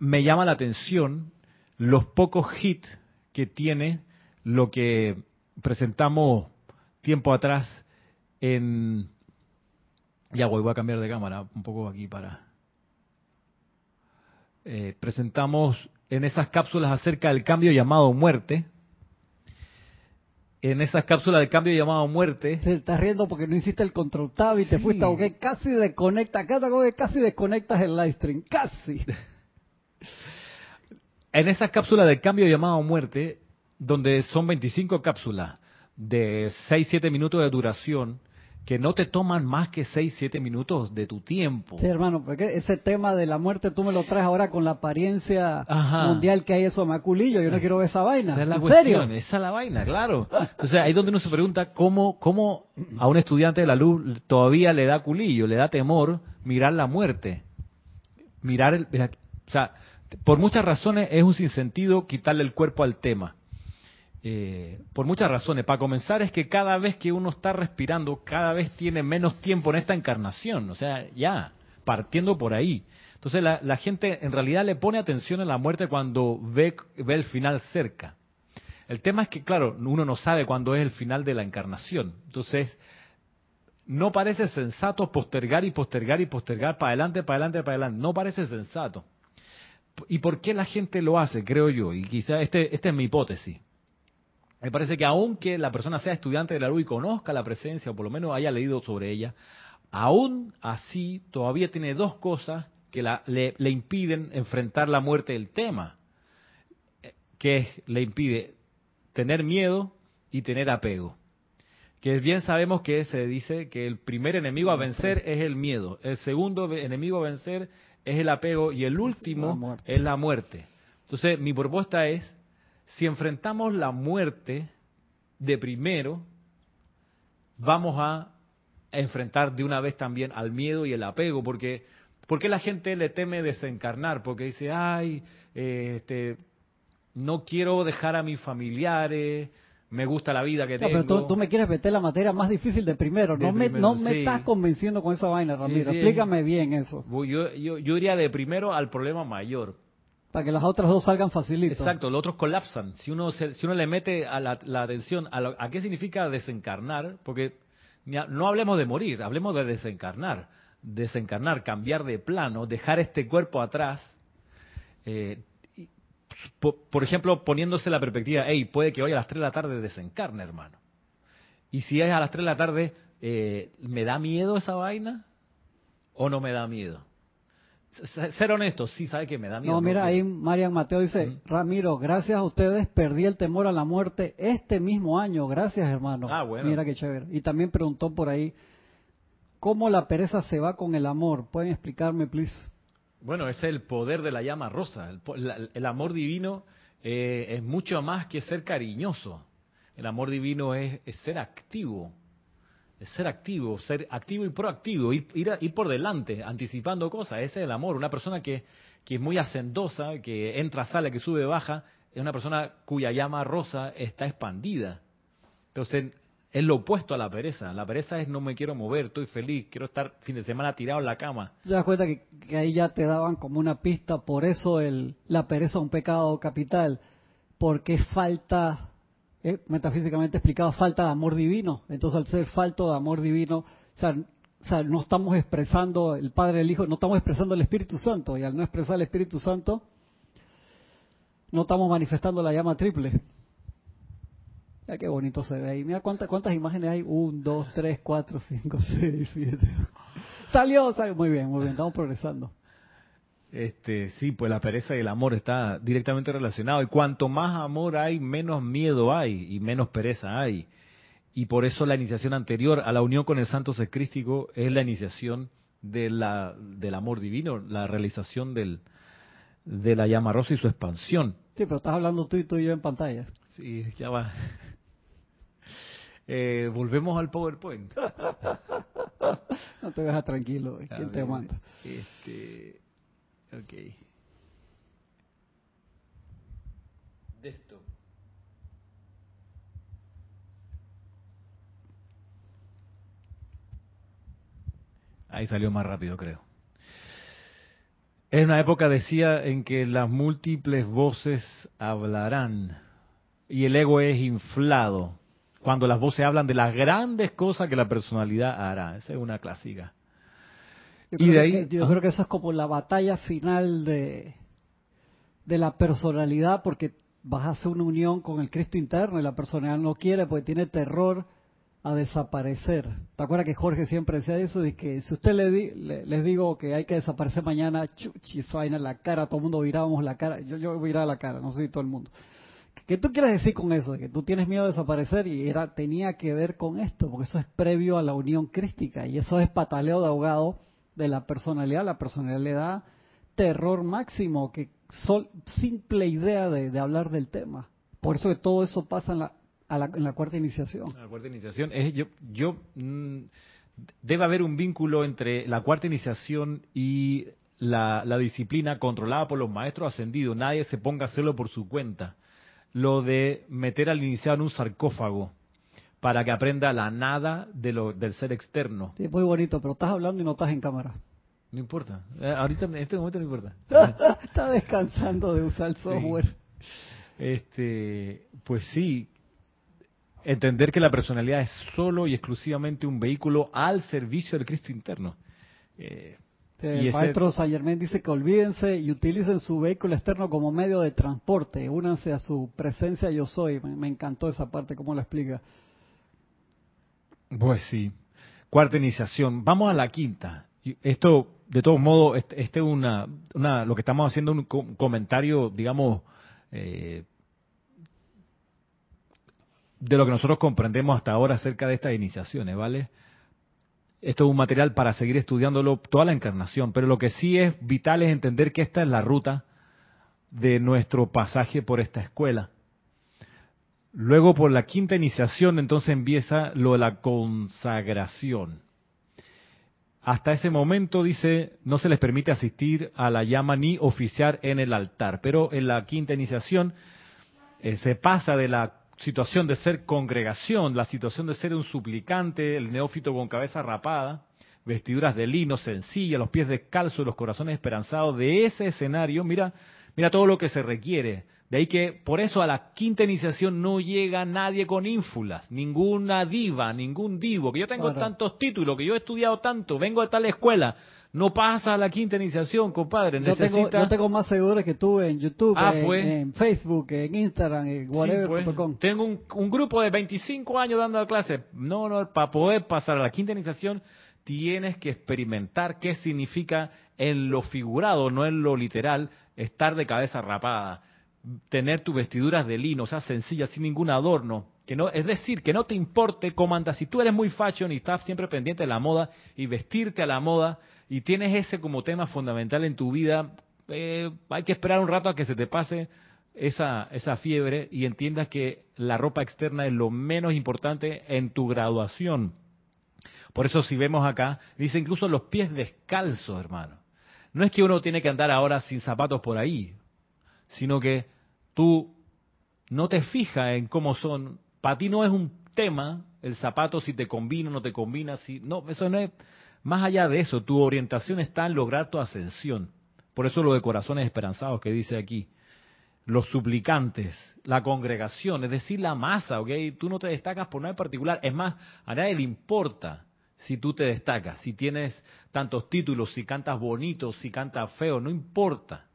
me llama la atención los pocos hits que tiene lo que presentamos tiempo atrás en ya voy, voy a cambiar de cámara un poco aquí para... Eh, presentamos en esas cápsulas acerca del cambio llamado muerte. En esas cápsulas del cambio llamado muerte. Se está riendo porque no hiciste el control tab y te fuiste a que casi desconecta. Casi desconectas el live stream. Casi. en esas cápsulas del cambio llamado muerte, donde son 25 cápsulas de 6-7 minutos de duración, que no te toman más que 6, 7 minutos de tu tiempo. Sí, hermano, porque ese tema de la muerte tú me lo traes ahora con la apariencia mundial que hay eso maculillo, yo no quiero ver esa vaina. Esa es la cuestión, esa es la vaina, claro. Entonces ahí es donde uno se pregunta cómo, cómo a un estudiante de la luz todavía le da culillo, le da temor mirar la muerte. Mirar el... O sea, por muchas razones es un sinsentido quitarle el cuerpo al tema. Eh, por muchas razones. Para comenzar es que cada vez que uno está respirando, cada vez tiene menos tiempo en esta encarnación. O sea, ya, partiendo por ahí. Entonces la, gente en realidad le pone atención a la muerte cuando ve, ve el final cerca. El tema es que, claro, uno no sabe cuándo es el final de la encarnación. Entonces, no parece sensato postergar y postergar y postergar para adelante, para adelante, para adelante. No parece sensato. ¿Y por qué la gente lo hace, creo yo? Y quizá este, esta es mi hipótesis. Me parece que aunque la persona sea estudiante de la luz y conozca la presencia, o por lo menos haya leído sobre ella, aún así todavía tiene dos cosas que le, impiden enfrentar la muerte del tema, eh, que le impide tener miedo y tener apego. Que bien sabemos que se dice que el primer enemigo a vencer es el miedo, el segundo enemigo a vencer es el apego y el último es la muerte. Entonces mi propuesta es si enfrentamos la muerte de primero, vamos a enfrentar de una vez también al miedo y el apego, porque ¿por qué la gente le teme desencarnar? Porque dice, ay, este, no quiero dejar a mis familiares, me gusta la vida que tengo. Pero tú, me quieres meter la materia más difícil de primero, no, me, no me estás convenciendo con esa vaina, Ramiro, explícame bien eso. Yo, yo, yo iría de primero al problema mayor, para que las otras dos salgan facilito. Exacto, los otros colapsan. Si uno, si uno le mete a la, atención a, a, qué significa desencarnar, porque no hablemos de morir, hablemos de desencarnar. Desencarnar, cambiar de plano, dejar este cuerpo atrás. Eh, por, ejemplo, poniéndose la perspectiva, hey, puede que hoy a las 3 de la tarde desencarne, hermano. Y si es a las 3 de la tarde, eh, ¿me da miedo esa vaina? ¿O no me da miedo? Ser honesto, sí, sabe que me da miedo. No, mira, ahí Marian Mateo dice, Ramiro, gracias a ustedes perdí el temor a la muerte este mismo año. Gracias, hermano. Ah, bueno. Mira qué chévere. Y también preguntó por ahí, ¿cómo la pereza se va con el amor? ¿Pueden explicarme, please? Bueno, es el poder de la llama rosa. El, amor divino eh, es mucho más que ser cariñoso. El amor divino es, ser activo. Ser activo, ser activo y proactivo, ir, ir, por delante, anticipando cosas. Ese es el amor. Una persona que, que es muy hacendosa, que entra, sale, que sube, baja, es una persona cuya llama rosa está expandida. Entonces, es lo opuesto a la pereza. La pereza es no me quiero mover, estoy feliz, quiero estar fin de semana tirado en la cama. ¿Te das cuenta que, ahí ya te daban como una pista? Por eso el, la pereza es un pecado capital. Porque falta metafísicamente explicado, falta de amor divino. Entonces, al ser falto de amor divino, o sea, no estamos expresando el Padre, el Hijo, no estamos expresando el Espíritu Santo. Y al no expresar el Espíritu Santo, no estamos manifestando la llama triple. Mira qué bonito se ve ahí. Mira cuántas, cuántas imágenes hay. Un, dos, tres, cuatro, cinco, seis, siete. Salió, salió. Muy bien, muy bien. Estamos progresando. Este, sí, pues la pereza y el amor está directamente relacionado. Y cuanto más amor hay, menos miedo hay y menos pereza hay. Y por eso la iniciación anterior a la unión con el Santo Secrístico es la iniciación de la, del amor divino, la realización del, de la llama rosa y su expansión. Sí, pero estás hablando tú y tú y yo en pantalla. Sí, ya va. Eh, volvemos al PowerPoint. no te dejas tranquilo, ¿quién te manda? Este, Ok. esto. Ahí salió más rápido, creo. Es una época, decía, en que las múltiples voces hablarán y el ego es inflado cuando las voces hablan de las grandes cosas que la personalidad hará. Esa es una clásica. Yo y de ahí, yo creo que eso es como la batalla final de, de la personalidad, porque vas a hacer una unión con el Cristo interno y la personalidad no quiere, porque tiene terror a desaparecer. ¿Te acuerdas que Jorge siempre decía eso? De que si usted le, di, les digo que hay que desaparecer mañana, chuchi, vaina en la cara, todo el mundo virábamos la cara, yo, yo viraba la cara, no sé si todo el mundo. ¿Qué tú quieres decir con eso? De que tú tienes miedo de desaparecer y era tenía que ver con esto, porque eso es previo a la unión crística y eso es pataleo de ahogado de la personalidad. La personalidad le da terror máximo, que sol, simple idea de, hablar del tema. Por eso que todo eso pasa en la, en la cuarta iniciación. La cuarta iniciación es yo, yo mm, debe haber un vínculo entre la cuarta iniciación y la, la, disciplina controlada por los maestros ascendidos. Nadie se ponga a hacerlo por su cuenta. Lo de meter al iniciado en un sarcófago para que aprenda la nada de lo, del ser externo. Sí, muy bonito, pero estás hablando y no estás en cámara. No importa. Eh, ahorita, en este momento no importa. Está descansando de usar el software. Este, pues sí, entender que la personalidad es solo y exclusivamente un vehículo al servicio del Cristo interno. Eh, el maestro Saint dice que olvídense y utilicen su vehículo externo como medio de transporte, únanse a su presencia yo soy. Me, me encantó esa parte, cómo lo explica. Pues sí. Cuarta iniciación. Vamos a la quinta. Esto, de todos modos, este, es una, una, lo que estamos haciendo un comentario, digamos, eh, de lo que nosotros comprendemos hasta ahora acerca de estas iniciaciones, ¿vale? Esto es un material para seguir estudiándolo toda la encarnación, pero lo que sí es vital es entender que esta es la ruta de nuestro pasaje por esta escuela. Luego por la quinta iniciación entonces empieza lo de la consagración. Hasta ese momento dice, no se les permite asistir a la llama ni oficiar en el altar, pero en la quinta iniciación eh, se pasa de la situación de ser congregación, la situación de ser un suplicante, el neófito con cabeza rapada, vestiduras de lino sencilla, los pies descalzos, los corazones esperanzados, de ese escenario, mira, mira todo lo que se requiere de ahí que por eso a la quinta iniciación no llega nadie con ínfulas, ninguna diva, ningún divo, que yo tengo tantos títulos, que yo he estudiado tanto, vengo de tal escuela, no pasa a la quinta iniciación, compadre. Yo, tengo, yo tengo más seguidores que tú en YouTube, ah, pues. en, Facebook, en Instagram, en whatever.com. Pues. Tengo un, un, grupo de 25 años dando clases. No, no, para poder pasar a la quinta iniciación tienes que experimentar qué significa en lo figurado, no en lo literal, estar de cabeza rapada tener tus vestiduras de lino, o sea, sencillas, sin ningún adorno. Que no, es decir, que no te importe cómo andas. Si tú eres muy fashion y estás siempre pendiente de la moda y vestirte a la moda y tienes ese como tema fundamental en tu vida, eh, hay que esperar un rato a que se te pase esa, esa fiebre y entiendas que la ropa externa es lo menos importante en tu graduación. Por eso si vemos acá, dice incluso los pies descalzos, hermano. No es que uno tiene que andar ahora sin zapatos por ahí, sino que tú no te fijas en cómo son. Para ti no es un tema el zapato si te combina o no te combina, si no, eso no es más allá de eso, tu orientación está en lograr tu ascensión. Por eso lo de corazones esperanzados que dice aquí. Los suplicantes, la congregación, es decir, la masa, ¿ok? Tú no te destacas por nada en particular. Es más, a nadie le importa si tú te destacas, si tienes tantos títulos, si cantas bonito, si cantas feo, no importa.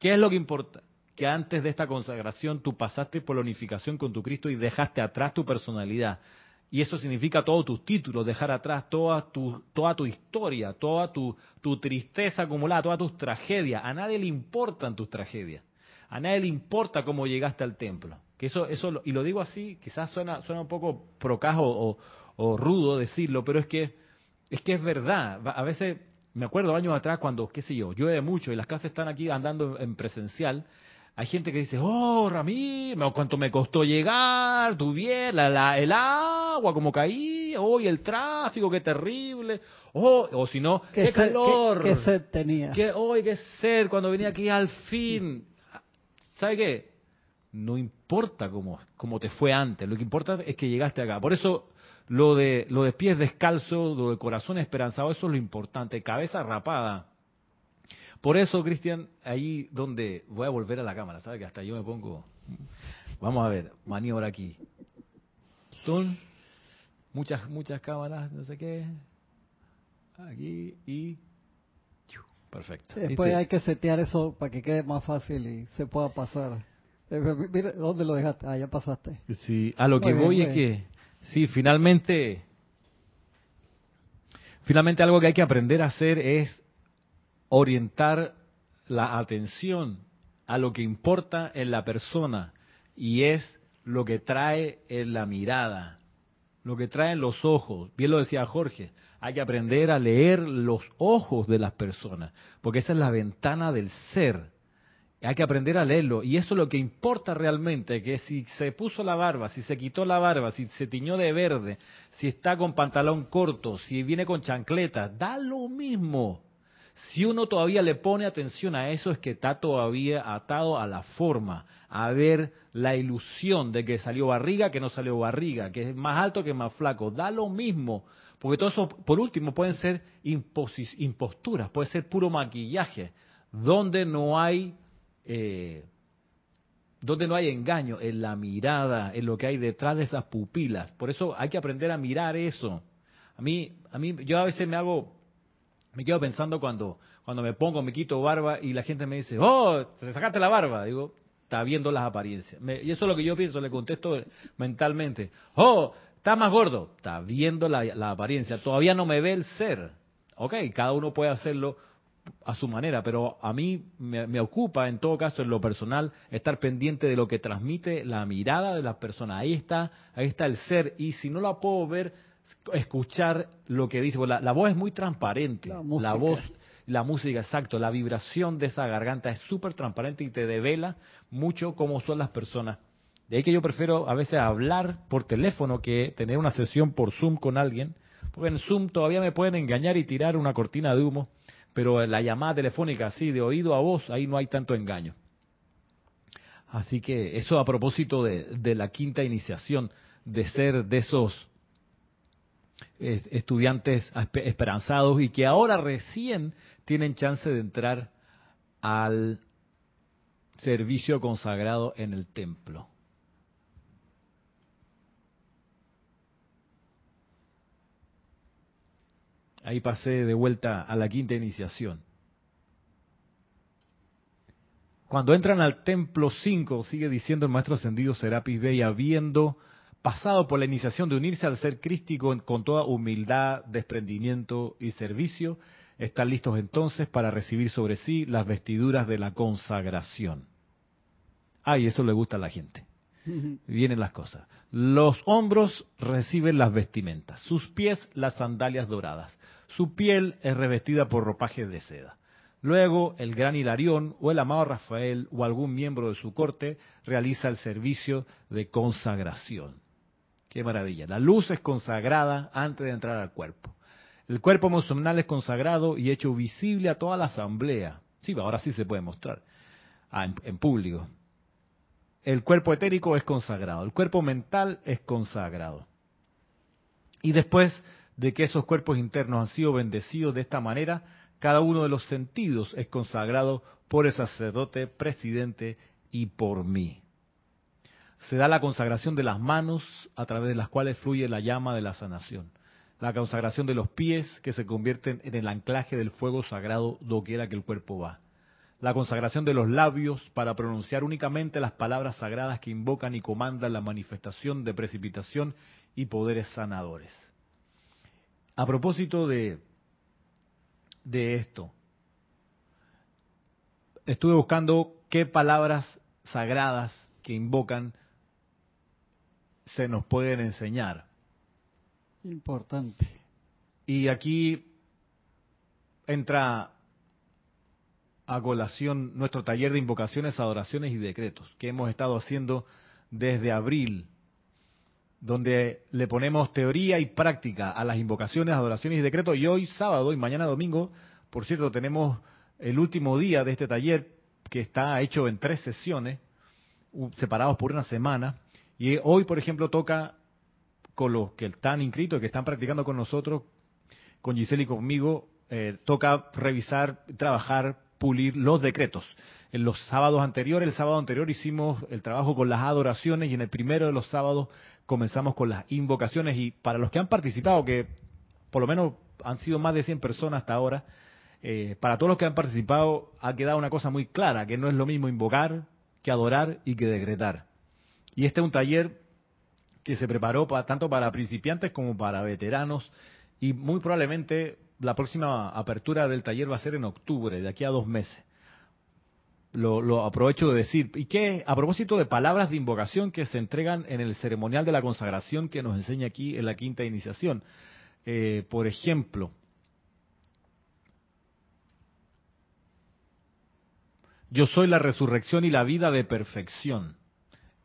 ¿Qué es lo que importa? Que antes de esta consagración tú pasaste por la unificación con tu Cristo y dejaste atrás tu personalidad. Y eso significa todos tus títulos, dejar atrás toda tu, toda tu historia, toda tu, tu tristeza acumulada, todas tus tragedias. A nadie le importan tus tragedias. A nadie le importa cómo llegaste al templo. Que eso, eso, y lo digo así, quizás suena, suena un poco procajo o, rudo decirlo, pero es que es que es verdad. A veces me acuerdo años atrás cuando, qué sé yo, llueve mucho y las casas están aquí andando en presencial hay gente que dice, oh, Ramiro, cuánto me costó llegar, tu bien, la, el agua como caía, oh, el tráfico, qué terrible, oh, o si no, qué, calor. Qué, sed tenía. Qué, oh, qué sed cuando venía aquí al fin. ¿Sabe qué? No importa cómo, cómo te fue antes, lo que importa es que llegaste acá. Por eso lo de, lo de pies descalzos, lo de corazón esperanzado, eso es lo importante. Cabeza rapada por eso, Cristian, ahí donde voy a volver a la cámara, ¿sabes? Que hasta yo me pongo. Vamos a ver, maniobra aquí. Son muchas, muchas cámaras, no sé qué. Aquí y. Perfecto. después hay que setear eso para que quede más fácil y se pueda pasar. Eh, mira, ¿dónde lo dejaste? Ah, ya pasaste. Sí, a lo que voy es que, sí, finalmente, finalmente algo que hay que aprender a hacer es orientar la atención a lo que importa en la persona y es lo que trae en la mirada, lo que trae en los ojos. Bien lo decía Jorge, hay que aprender a leer los ojos de las personas, porque esa es la ventana del ser. Hay que aprender a leerlo. Y eso es lo que importa realmente, que si se puso la barba, si se quitó la barba, si se tiñó de verde, si está con pantalón corto, si viene con chancletas, da lo mismo. Si uno todavía le pone atención a eso es que está todavía atado a la forma, a ver la ilusión de que salió barriga, que no salió barriga, que es más alto que más flaco. Da lo mismo, porque todo eso, por último, pueden ser imposturas, puede ser puro maquillaje, donde no hay... Eh, donde no hay engaño, en la mirada, en lo que hay detrás de esas pupilas. Por eso hay que aprender a mirar eso. A mí, a mí, yo a veces me hago me quedo pensando cuando, cuando me pongo, me quito barba y la gente me dice, oh, te sacaste la barba. Digo, está viendo las apariencias. y eso es lo que yo pienso, le contesto mentalmente. Oh, está más gordo. Está viendo la, apariencia. Todavía no me ve el ser. Ok, cada uno puede hacerlo a su manera, pero a mí me, me, ocupa, en todo caso, en lo personal, estar pendiente de lo que transmite la mirada de la persona. Ahí está, ahí está el ser. Y si no la puedo ver, escuchar lo que dice. La, la voz es muy transparente. La, voz, la música, exacto. La vibración de esa garganta es súper transparente y te devela mucho cómo son las personas. De ahí que yo prefiero a veces hablar por teléfono que tener una sesión por Zoom con alguien, porque en Zoom todavía me pueden engañar y tirar una cortina de humo, pero la llamada telefónica así de oído a voz, ahí no hay tanto engaño. Así que eso a propósito de, de la quinta iniciación, de ser de esos estudiantes esperanzados y que ahora recién tienen chance de entrar al servicio consagrado en el templo. Ahí pasé de vuelta a la quinta iniciación. Cuando entran al templo 5, sigue diciendo el maestro ascendido Serapis Bey, habiendo pasado por la iniciación de unirse al ser crístico con toda humildad, desprendimiento y servicio, están listos entonces para recibir sobre sí las vestiduras de la consagración. Ay, eso le gusta a la gente. Vienen las cosas. Los hombros reciben las vestimentas, sus pies las sandalias doradas, su piel es revestida por ropajes de seda. Luego, el gran Hilarión o el amado Rafael o algún miembro de su corte realiza el servicio de consagración Qué maravilla. La luz es consagrada antes de entrar al cuerpo. El cuerpo emocional es consagrado y hecho visible a toda la asamblea. Sí, ahora sí se puede mostrar ah, en, público. El cuerpo etérico es consagrado. El cuerpo mental es consagrado. Y después de que esos cuerpos internos han sido bendecidos de esta manera, cada uno de los sentidos es consagrado por el sacerdote presidente y por mí. Se da la consagración de las manos a través de las cuales fluye la llama de la sanación la consagración de los pies que se convierten en el anclaje del fuego sagrado doquiera que el cuerpo va, la consagración de los labios para pronunciar únicamente las palabras sagradas que invocan y comandan la manifestación de precipitación y poderes sanadores. A propósito de, de esto, estuve buscando qué palabras sagradas que invocan se nos pueden enseñar. Importante. Y aquí entra a colación nuestro taller de invocaciones, adoraciones y decretos que hemos estado haciendo desde abril, donde le ponemos teoría y práctica a las invocaciones, adoraciones y decretos. Y hoy sábado y mañana domingo, por cierto, tenemos el último día de este taller que está hecho en tres sesiones, separados por una semana. Y hoy, por ejemplo, toca con los que están inscritos, que están practicando con nosotros, con Giselle y conmigo, eh, toca revisar, trabajar, pulir los decretos. En los sábados anteriores, el sábado anterior hicimos el trabajo con las adoraciones y en el primero de los sábados comenzamos con las invocaciones y para los que han participado, que por lo menos han sido más de 100 personas hasta ahora, eh, para todos los que han participado ha quedado una cosa muy clara, que no es lo mismo invocar que adorar y que decretar. Y este es un taller que se preparó tanto para principiantes como para veteranos y muy probablemente la próxima apertura del taller va a ser en octubre, de aquí a dos meses. Lo, aprovecho de decir. ¿Y qué? A propósito de palabras de invocación que se entregan en el ceremonial de la consagración que nos enseña aquí en la quinta iniciación. Eh, por ejemplo, yo soy la resurrección y la vida de perfección.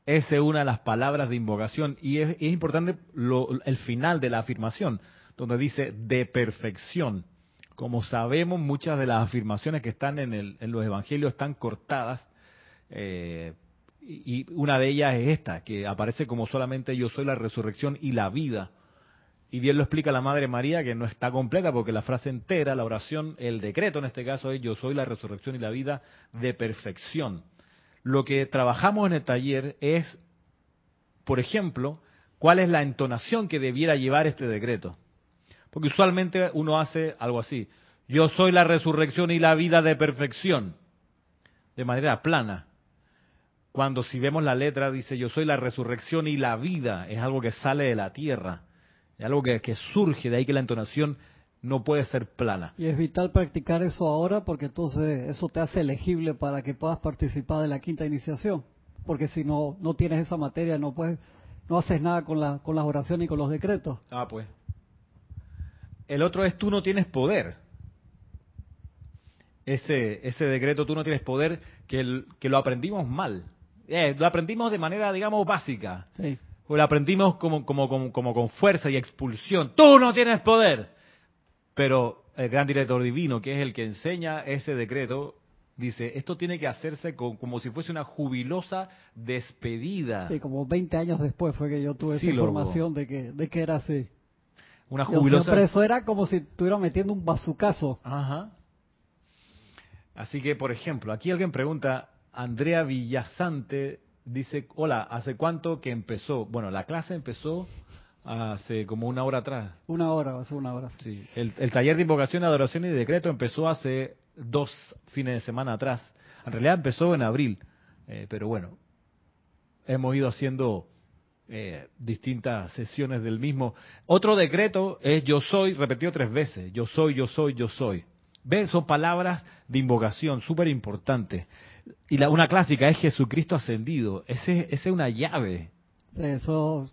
Esa es una de las palabras de invocación y es, importante el final de la afirmación, donde dice de perfección. Como sabemos, muchas de las afirmaciones que están en, los evangelios están cortadas eh, y una de ellas es esta, que aparece como solamente yo soy la resurrección y la vida. Y bien lo explica la Madre María, que no está completa porque la frase entera, la oración, el decreto en este caso es yo soy la resurrección y la vida de perfección lo que trabajamos en el taller es, por ejemplo, cuál es la entonación que debiera llevar este decreto. Porque usualmente uno hace algo así. Yo soy la resurrección y la vida de perfección. De manera plana. Cuando si vemos la letra dice yo soy la resurrección y la vida. Es algo que sale de la tierra. Es algo que, surge. De ahí que la entonación no puede ser plana. Y es vital practicar eso ahora porque entonces eso te hace elegible para que puedas participar de la quinta iniciación. Porque si no no tienes esa materia no puedes no haces nada con la con las oraciones y con los decretos. Ah, pues. El otro es tú no tienes poder. Ese ese decreto tú no tienes poder que que lo aprendimos mal. Eh, lo aprendimos de manera digamos básica. Sí. O lo aprendimos como, como, como, como con fuerza y expulsión. Tú no tienes poder pero el gran director divino, que es el que enseña ese decreto, dice, esto tiene que hacerse como si fuese una jubilosa despedida. Sí, como 20 años después fue que yo tuve esa información de que, de que era así. Una jubilosa... Pero eso era como si estuviera metiendo un bazucazo. Ajá. Así que, por ejemplo, aquí alguien pregunta, Andrea Villasante dice, hola, ¿hace cuánto que empezó? Bueno, la clase empezó hace como una hora atrás. Una hora, hace una hora. Sí. El, taller de invocación, adoración y decreto empezó hace dos fines de semana atrás. En realidad empezó en abril, eh, pero bueno, hemos ido haciendo eh, distintas sesiones del mismo. Otro decreto es yo soy, repetido tres veces, yo soy, yo soy, yo soy. ¿Ven? Son palabras de invocación súper importantes. Y la, una clásica es Jesucristo ascendido. Ese, ese es una llave. Eso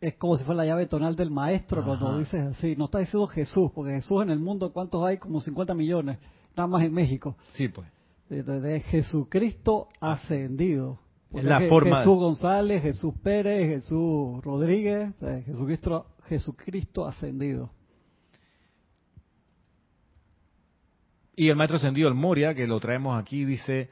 es como si fuera la llave tonal del maestro cuando dices así. No está diciendo Jesús, porque Jesús en el mundo, ¿cuántos hay? Como 50 millones, nada más en México. Sí, pues. Entonces, Jesucristo ascendido. Es la forma... Jesús González, Jesús Pérez, Jesús Rodríguez, Jesucristo, Jesucristo ascendido. Y el maestro ascendido, el Moria, que lo traemos aquí, dice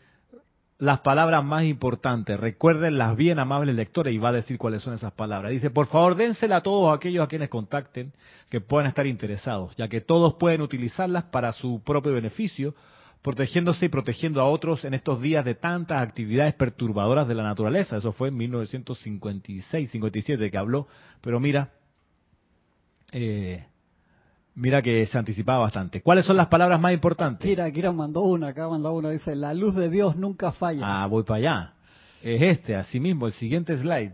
las palabras más importantes. Recuerden las bien amables lectores y va a decir cuáles son esas palabras. Dice, por favor, dénsela a todos aquellos a quienes contacten que puedan estar interesados, ya que todos pueden utilizarlas para su propio beneficio, protegiéndose y protegiendo a otros en estos días de tantas actividades perturbadoras de la naturaleza. Eso fue en 1956, 57 que habló. Pero mira, eh, Mira que se anticipaba bastante. ¿Cuáles son las palabras más importantes? Kira, Kira mandó una, acá mandó una, dice, la luz de Dios nunca falla. Ah, voy para allá. Es este, así mismo, el siguiente slide.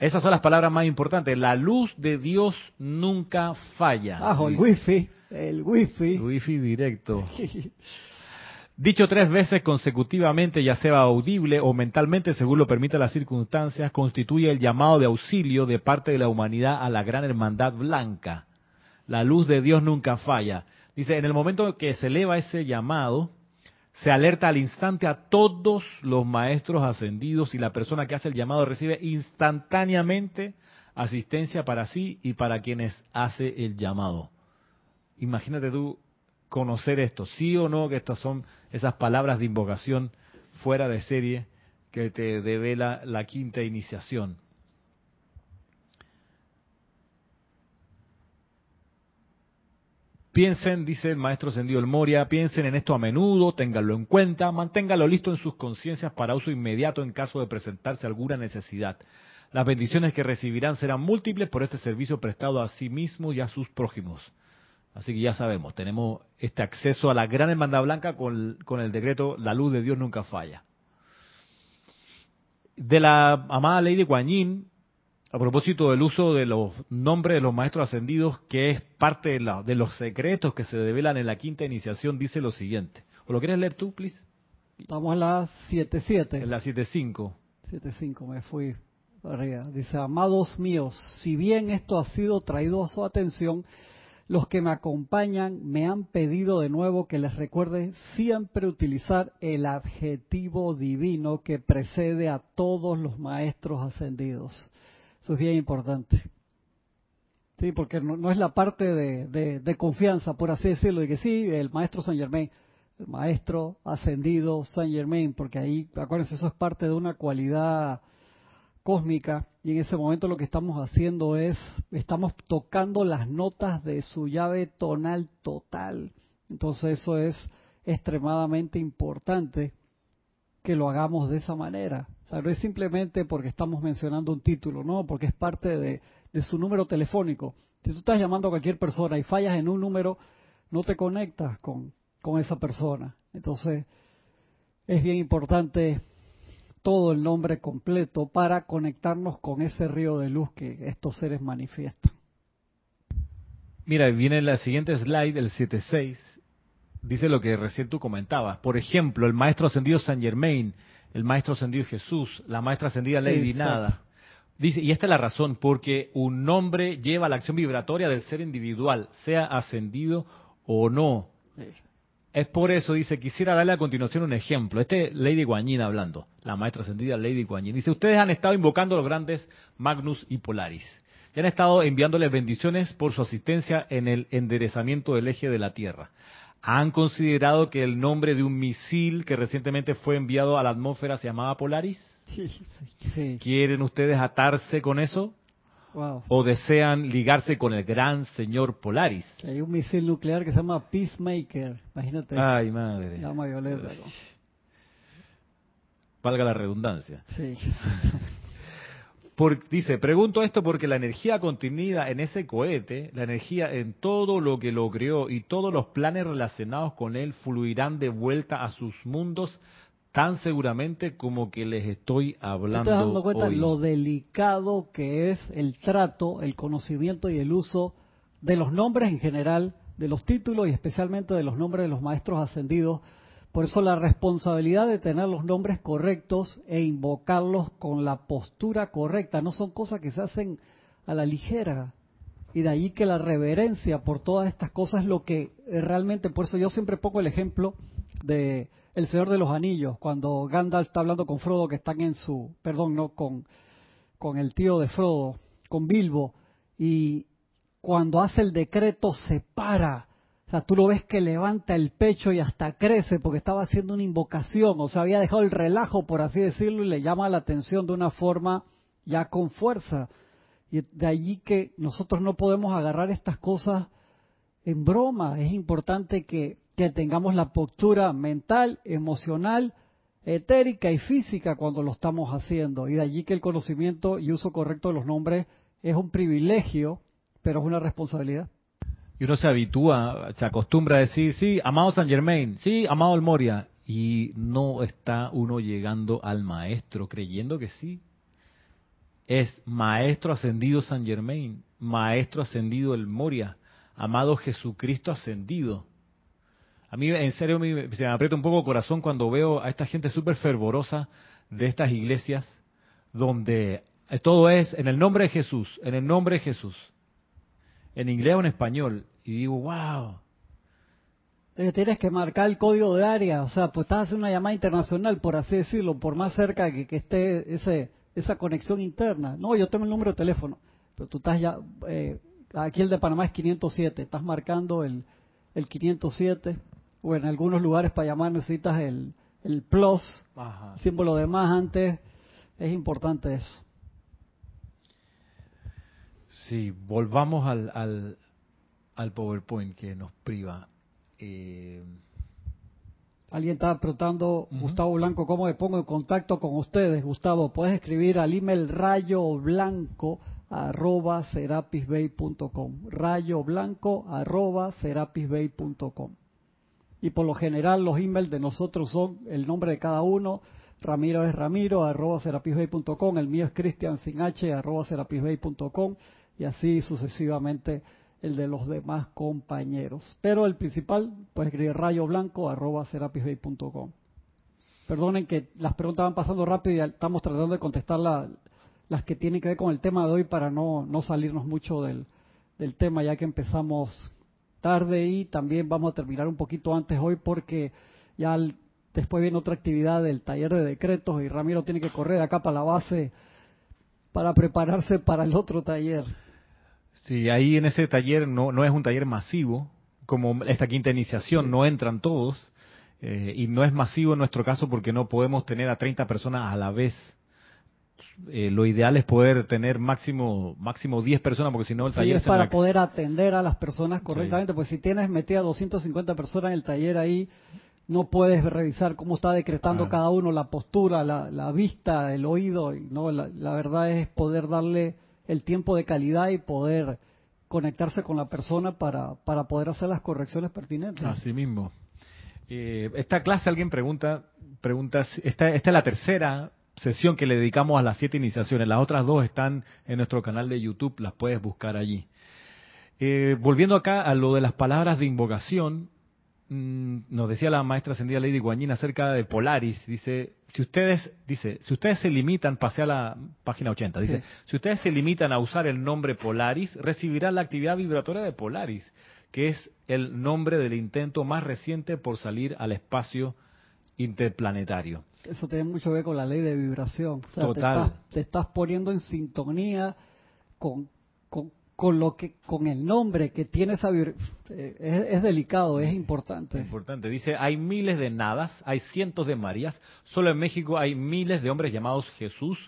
Esas son las palabras más importantes. La luz de Dios nunca falla. Ah, el wifi, el wifi. Wifi directo. Dicho tres veces consecutivamente, ya sea audible o mentalmente, según lo permiten las circunstancias, constituye el llamado de auxilio de parte de la humanidad a la gran hermandad blanca la luz de Dios nunca falla. Dice, en el momento que se eleva ese llamado, se alerta al instante a todos los maestros ascendidos y la persona que hace el llamado recibe instantáneamente asistencia para sí y para quienes hace el llamado. Imagínate tú conocer esto, sí o no que estas son esas palabras de invocación fuera de serie que te devela la quinta iniciación. Piensen, dice el maestro Sendido el Moria, piensen en esto a menudo, ténganlo en cuenta, manténganlo listo en sus conciencias para uso inmediato en caso de presentarse alguna necesidad. Las bendiciones que recibirán serán múltiples por este servicio prestado a sí mismo y a sus prójimos. Así que ya sabemos, tenemos este acceso a la gran hermandad blanca con, el decreto La luz de Dios nunca falla. De la amada Lady Guanyin, a propósito del uso de los nombres de los maestros ascendidos, que es parte de, de los secretos que se develan en la quinta iniciación, dice lo siguiente. ¿O lo quieres leer tú, please? Estamos en la 7.7. En la 7.5. 7.5, me fui arriba. Dice, amados míos, si bien esto ha sido traído a su atención, los que me acompañan me han pedido de nuevo que les recuerde siempre utilizar el adjetivo divino que precede a todos los maestros ascendidos. Eso es bien importante. Sí, porque no, es la parte de, confianza, por así decirlo, de que sí, el maestro Saint Germain, el maestro ascendido Saint Germain, porque ahí, acuérdense, eso es parte de una cualidad cósmica y en ese momento lo que estamos haciendo es, estamos tocando las notas de su llave tonal total. Entonces eso es extremadamente importante que lo hagamos de esa manera. O sea, no es simplemente porque estamos mencionando un título, no, porque es parte de, su número telefónico. Si tú estás llamando a cualquier persona y fallas en un número, no te conectas con, con esa persona. Entonces, es bien importante todo el nombre completo para conectarnos con ese río de luz que estos seres manifiestan. Mira, viene la siguiente slide, el 76, dice lo que recién tú comentabas. Por ejemplo, el maestro ascendido San Germain el maestro ascendido Jesús, la maestra ascendida Lady Nada. Dice, y esta es la razón, porque un nombre lleva la acción vibratoria del ser individual, sea ascendido o no. Es por eso, dice, quisiera darle a continuación un ejemplo. Este es Lady Guanyin hablando, la maestra ascendida Lady Guanyin. Dice, ustedes han estado invocando a los grandes Magnus y Polaris. Y han estado enviándoles bendiciones por su asistencia en el enderezamiento del eje de la Tierra han considerado que el nombre de un misil que recientemente fue enviado a la atmósfera se llamaba Polaris? Sí. ¿Quieren ustedes atarse con eso? ¿O desean ligarse con el gran señor Polaris? Hay un misil nuclear que se llama Peacemaker. Imagínate. Ay, madre. Llama violeta. Valga la redundancia. Sí. dice, pregunto esto porque la energía contenida en ese cohete, la energía en todo lo que lo creó y todos los planes relacionados con él fluirán de vuelta a sus mundos tan seguramente como que les estoy hablando. ¿Te dando cuenta lo delicado que es el trato, el conocimiento y el uso de los nombres en general, de los títulos y especialmente de los nombres de los maestros ascendidos? Por eso la responsabilidad de tener los nombres correctos e invocarlos con la postura correcta no son cosas que se hacen a la ligera. Y de ahí que la reverencia por todas estas cosas es lo que realmente, por eso yo siempre pongo el ejemplo de El Señor de los Anillos, cuando Gandalf está hablando con Frodo, que están en su, perdón, no, con, con el tío de Frodo, con Bilbo, y cuando hace el decreto se para. O sea, tú lo ves que levanta el pecho y hasta crece porque estaba haciendo una invocación, o sea, había dejado el relajo, por así decirlo, y le llama la atención de una forma ya con fuerza. Y de allí que nosotros no podemos agarrar estas cosas en broma. Es importante que, que tengamos la postura mental, emocional, etérica y física cuando lo estamos haciendo. Y de allí que el conocimiento y uso correcto de los nombres es un privilegio, pero es una responsabilidad. Y uno se habitúa, se acostumbra a decir, sí, amado San Germain, sí, amado el Moria, y no está uno llegando al maestro creyendo que sí. Es maestro ascendido San Germain, maestro ascendido el Moria, amado Jesucristo ascendido. A mí en serio se me aprieta un poco el corazón cuando veo a esta gente súper fervorosa de estas iglesias donde todo es en el nombre de Jesús, en el nombre de Jesús, en inglés o en español. Y digo, wow. Tienes que marcar el código de área, o sea, pues estás haciendo una llamada internacional, por así decirlo, por más cerca que, que esté ese, esa conexión interna. No, yo tengo el número de teléfono, pero tú estás ya, eh, aquí el de Panamá es 507, estás marcando el, el 507, o en algunos lugares para llamar necesitas el, el plus, símbolo de más antes, es importante eso. Sí, volvamos al, al, al PowerPoint que nos priva. Eh... Alguien estaba preguntando, Gustavo Blanco, ¿cómo me pongo en contacto con ustedes? Gustavo, puedes escribir al email rayo blanco arroba serapisbay.com rayo blanco arroba serapisbay.com y por lo general los emails de nosotros son el nombre de cada uno Ramiro es Ramiro arroba serapisbay.com el mío es Cristian sin h arroba serapisbay.com y así sucesivamente el de los demás compañeros. Pero el principal, pues rayo blanco arroba serapisbay.com. Perdonen que las preguntas van pasando rápido y estamos tratando de contestar las que tienen que ver con el tema de hoy para no, no salirnos mucho del, del tema ya que empezamos tarde y también vamos a terminar un poquito antes hoy porque ya después viene otra actividad del taller de decretos y Ramiro tiene que correr acá para la base para prepararse para el otro taller. Sí, ahí en ese taller no, no es un taller masivo, como esta quinta iniciación, no entran todos, eh, y no es masivo en nuestro caso porque no podemos tener a 30 personas a la vez. Eh, lo ideal es poder tener máximo máximo 10 personas porque si no el taller sí, es para poder atender a las personas correctamente pues si tienes metida 250 personas en el taller ahí no puedes revisar cómo está decretando cada uno la postura la, la vista el oído no la, la verdad es poder darle el tiempo de calidad y poder conectarse con la persona para, para poder hacer las correcciones pertinentes. Así mismo. Eh, esta clase, alguien pregunta, pregunta esta, esta es la tercera sesión que le dedicamos a las siete iniciaciones. Las otras dos están en nuestro canal de YouTube, las puedes buscar allí. Eh, volviendo acá a lo de las palabras de invocación, nos decía la maestra ascendida Lady Guanyin acerca de Polaris, dice, si ustedes, dice, si ustedes se limitan, pasé a la página 80, dice, si ustedes se limitan a usar el nombre Polaris, recibirán la actividad vibratoria de Polaris, que es el nombre del intento más reciente por salir al espacio interplanetario. Eso tiene mucho que ver con la ley de vibración. Total. te estás poniendo en sintonía con, con, lo que con el nombre que tiene esa eh, es, es, delicado, es importante. Importante. Dice, hay miles de nadas, hay cientos de Marías, solo en México hay miles de hombres llamados Jesús.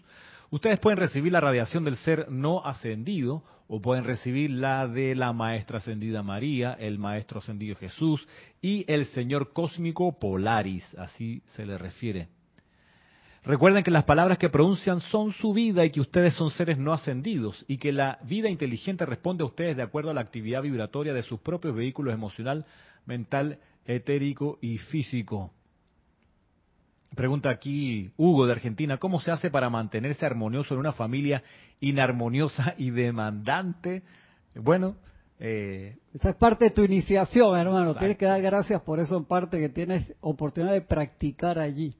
Ustedes pueden recibir la radiación del ser no ascendido o pueden recibir la de la maestra ascendida María, el maestro ascendido Jesús y el señor cósmico Polaris, así se le refiere. Recuerden que las palabras que pronuncian son su vida y que ustedes son seres no ascendidos y que la vida inteligente responde a ustedes de acuerdo a la actividad vibratoria de sus propios vehículos emocional, mental, etérico y físico. Pregunta aquí Hugo de Argentina, ¿cómo se hace para mantenerse armonioso en una familia inarmoniosa y demandante? Bueno, eh, esa es parte de tu iniciación, hermano. Tienes que dar gracias por eso en parte que tienes oportunidad de practicar allí.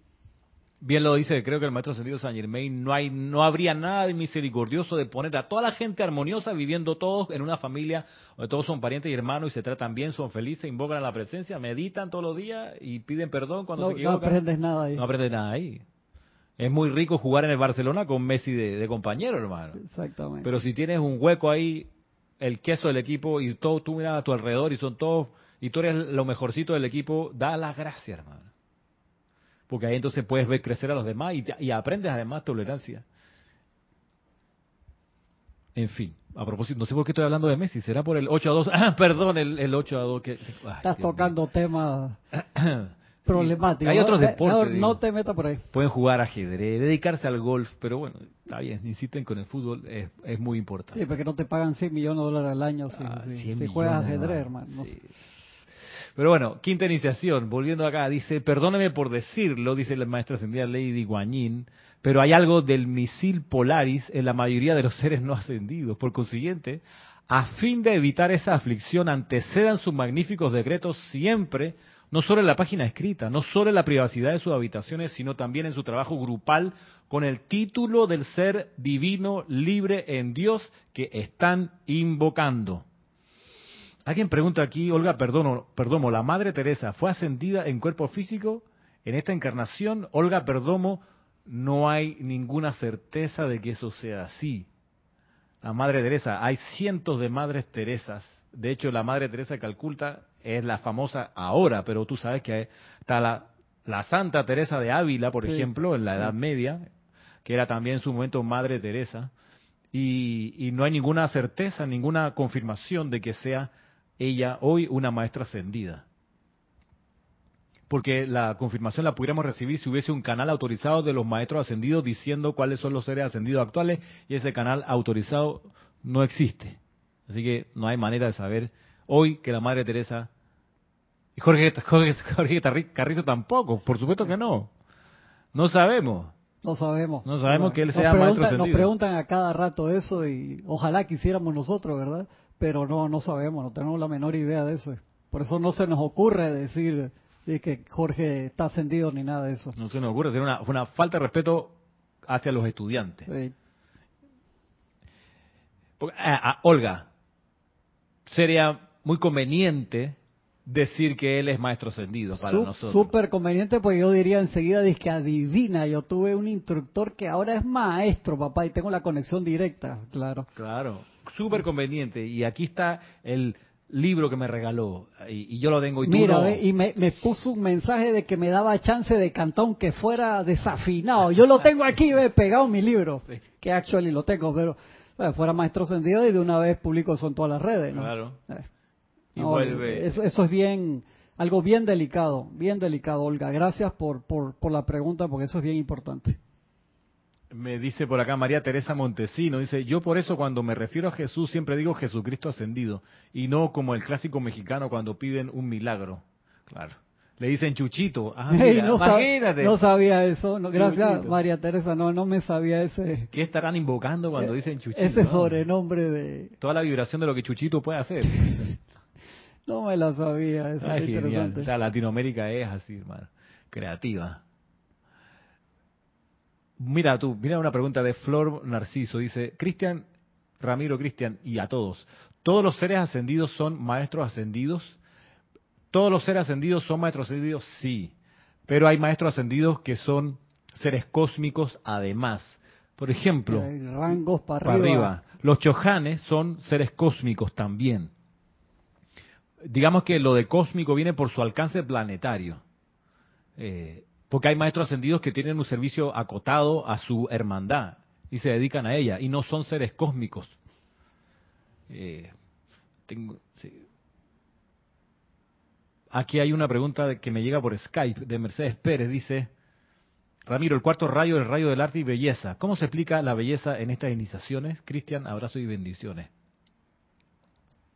Bien lo dice, creo que el maestro ascendido San Germain, no hay, no habría nada de misericordioso de poner a toda la gente armoniosa viviendo todos en una familia donde todos son parientes y hermanos y se tratan bien, son felices, invocan a la presencia, meditan todos los días y piden perdón cuando se equivocan. No aprendes nada ahí. No aprendes nada ahí. Es muy rico jugar en el Barcelona con Messi de, compañero, hermano. Exactamente. Pero si tienes un hueco ahí, el queso del equipo y todo, tú miras a tu alrededor y son todos, y tú eres lo mejorcito del equipo, da las gracias, hermano porque ahí entonces puedes ver crecer a los demás y, aprendes además tolerancia. En fin, a propósito, no sé por qué estoy hablando de Messi, será por el 8 a 2, ah, perdón, el, 8 a 2 que... Estás tocando temas problemáticos. Hay otros deportes. No, te metas por ahí. Pueden jugar ajedrez, dedicarse al golf, pero bueno, está bien, insisten con el fútbol, es, es muy importante. Sí, porque no te pagan 100 millones de dólares al año si, ah, si, juegas ajedrez, hermano. Pero bueno, quinta iniciación, volviendo acá, dice, perdóneme por decirlo, dice la maestra ascendida Lady Guanyin, pero hay algo del misil Polaris en la mayoría de los seres no ascendidos. Por consiguiente, a fin de evitar esa aflicción, antecedan sus magníficos decretos siempre, no solo en la página escrita, no solo en la privacidad de sus habitaciones, sino también en su trabajo grupal con el título del ser divino libre en Dios que están invocando. Alguien pregunta aquí, Olga Perdomo, Perdomo, ¿la Madre Teresa fue ascendida en cuerpo físico en esta encarnación? Olga Perdomo, no hay ninguna certeza de que eso sea así. La Madre Teresa, hay cientos de Madres Teresas. De hecho, la Madre Teresa de Calculta es la famosa ahora, pero tú sabes que está la, la Santa Teresa de Ávila, por ejemplo, en la Edad Media, que era también en su momento Madre Teresa. Y, y no hay ninguna certeza, ninguna confirmación de que sea ella hoy una maestra ascendida. Porque la confirmación la pudiéramos recibir si hubiese un canal autorizado de los maestros ascendidos diciendo cuáles son los seres ascendidos actuales y ese canal autorizado no existe. Así que no hay manera de saber hoy que la Madre Teresa y Jorge, Jorge, Jorge Carrizo tampoco, por supuesto que no. No sabemos. No sabemos. No sabemos que él sea maestro ascendido. Nos preguntan a cada rato eso y ojalá quisiéramos nosotros, ¿verdad? Pero no, no sabemos, no tenemos la menor idea de eso. Por eso no se nos ocurre decir que Jorge está ascendido ni nada de eso. No se nos ocurre, es una, una falta de respeto hacia los estudiantes. Sí. Ah, ah, Olga, sería muy conveniente decir que él es maestro ascendido para nosotros. Súper conveniente, porque yo diría enseguida, dice que adivina, yo tuve un instructor que ahora es maestro, papá, y tengo la conexión directa, claro. Claro súper conveniente. Y aquí está el libro que me regaló y, yo lo tengo y tú Mira, y me, puso un mensaje de que me daba chance de cantar aunque fuera desafinado. Yo lo tengo aquí, ve, pegado mi libro, que actually lo tengo, pero fuera maestro sentido y de una vez publico eso en todas las redes. Claro. Eh. y vuelve. Eso, eso es bien, algo bien delicado, bien delicado, Olga. Gracias por, por, por la pregunta porque eso es bien importante. Me dice por acá María Teresa Montesino, dice, yo por eso cuando me refiero a Jesús siempre digo Jesucristo ascendido y no como el clásico mexicano cuando piden un milagro. Claro. Le dicen Chuchito. Ah, no imagínate. no sabía eso. gracias, María Teresa. No, no me sabía ese. ¿Qué estarán invocando cuando dicen Chuchito? Ese sobrenombre de. Toda la vibración de lo que Chuchito puede hacer. no me la sabía. Eso es genial. O sea, Latinoamérica es así, hermano. Creativa. Mira tú, mira una pregunta de Flor Narciso. Dice, Cristian, Ramiro Cristian y a todos, ¿todos los seres ascendidos son maestros ascendidos? ¿Todos los seres ascendidos son maestros ascendidos? Sí. Pero hay maestros ascendidos que son seres cósmicos además. Por ejemplo, rangos para, arriba. Los chojanes son seres cósmicos también. Digamos que lo de cósmico viene por su alcance planetario. Eh, porque hay maestros ascendidos que tienen un servicio acotado a su hermandad y se dedican a ella y no son seres cósmicos. Eh, Aquí hay una pregunta que me llega por Skype de Mercedes Pérez. Dice, Ramiro, el cuarto rayo es el rayo del arte y belleza. ¿Cómo se explica la belleza en estas iniciaciones? Cristian, abrazo y bendiciones.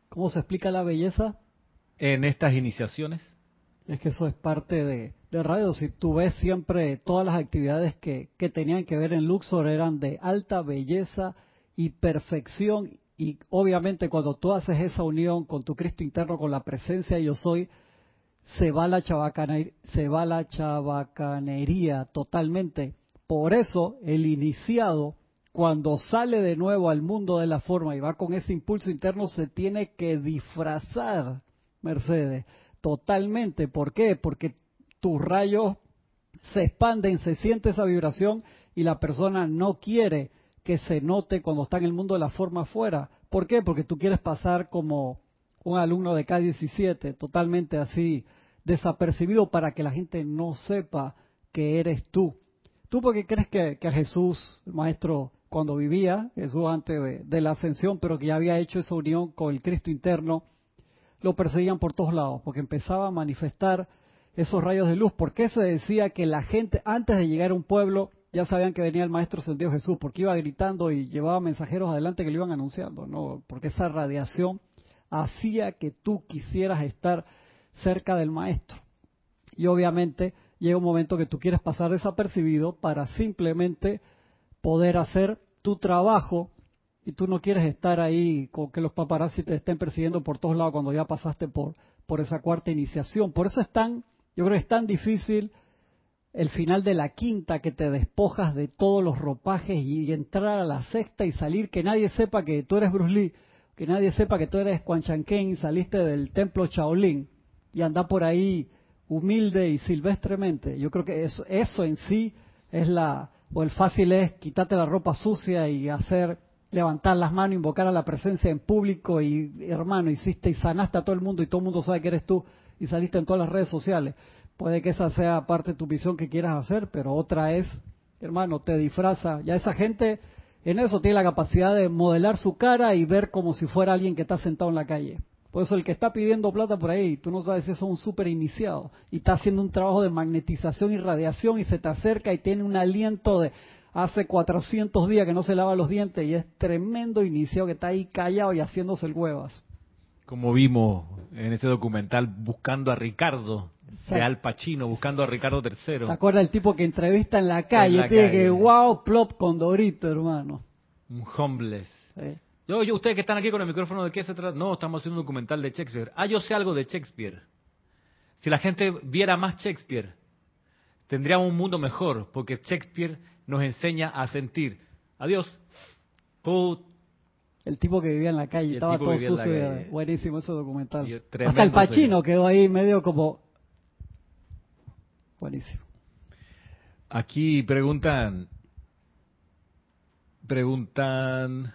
¿Cómo se explica la belleza? En estas iniciaciones. Es que eso es parte de, de radio. Si tú ves siempre todas las actividades que, que tenían que ver en Luxor eran de alta belleza y perfección. Y obviamente cuando tú haces esa unión con tu Cristo interno, con la presencia yo soy, se va la chabacanería, se va la chabacanería totalmente. Por eso el iniciado, cuando sale de nuevo al mundo de la forma y va con ese impulso interno, se tiene que disfrazar, Mercedes, totalmente. ¿Por qué? Porque tus rayos se expanden, se siente esa vibración y la persona no quiere que se note cuando está en el mundo de la forma afuera. ¿Por qué? Porque tú quieres pasar como un alumno de K17, totalmente así, desapercibido para que la gente no sepa que eres tú. ¿Tú por qué crees que, Jesús, el maestro, cuando vivía, Jesús antes de, la ascensión, pero que ya había hecho esa unión con el Cristo interno, lo perseguían por todos lados? Porque empezaba a manifestar esos rayos de luz. ¿Por qué se decía que la gente, antes de llegar a un pueblo, ya sabían que venía el Maestro Ascendido Jesús? Porque iba gritando y llevaba mensajeros adelante que le iban anunciando, ¿no? Porque esa radiación hacía que tú quisieras estar cerca del Maestro. Y obviamente llega un momento que tú quieres pasar desapercibido para simplemente poder hacer tu trabajo y tú no quieres estar ahí con que los paparazzi te estén persiguiendo por todos lados cuando ya pasaste por, por esa cuarta iniciación. Por eso es tan yo creo que es tan difícil el final de la quinta que te despojas de todos los ropajes y entrar a la sexta y salir, que nadie sepa que tú eres Bruce Lee, que nadie sepa que tú eres Quan y saliste del templo Shaolin y anda por ahí humilde y silvestremente. Yo creo que eso, eso en sí es la, o el fácil es quitarte la ropa sucia y hacer, levantar las manos, invocar a la presencia en público y hermano, hiciste y sanaste a todo el mundo y todo el mundo sabe que eres tú y saliste en todas las redes sociales. Puede que esa sea parte de tu visión que quieras hacer, pero otra es, hermano, te disfraza. Ya esa gente en eso tiene la capacidad de modelar su cara y ver como si fuera alguien que está sentado en la calle. Por eso el que está pidiendo plata por ahí, tú no sabes si es un súper iniciado y está haciendo un trabajo de magnetización y radiación y se te acerca y tiene un aliento de hace 400 días que no se lava los dientes y es tremendo iniciado que está ahí callado y haciéndose el huevas como vimos en ese documental, buscando a Ricardo, de Al Pacino, buscando a Ricardo III. ¿Te acuerdas el tipo que entrevista en la calle? tiene que, wow, plop con Dorito, hermano. Un homeless. Yo, yo, ustedes que están aquí con el micrófono, ¿de qué se trata? No, estamos haciendo un documental de Shakespeare. Ah, yo sé algo de Shakespeare. Si la gente viera más Shakespeare, tendríamos un mundo mejor, porque Shakespeare nos enseña a sentir. Adiós. El tipo que vivía en la calle, estaba todo sucio. Buenísimo ese documental. Hasta el Pachino quedó ahí medio como... Buenísimo. Aquí preguntan... Preguntan...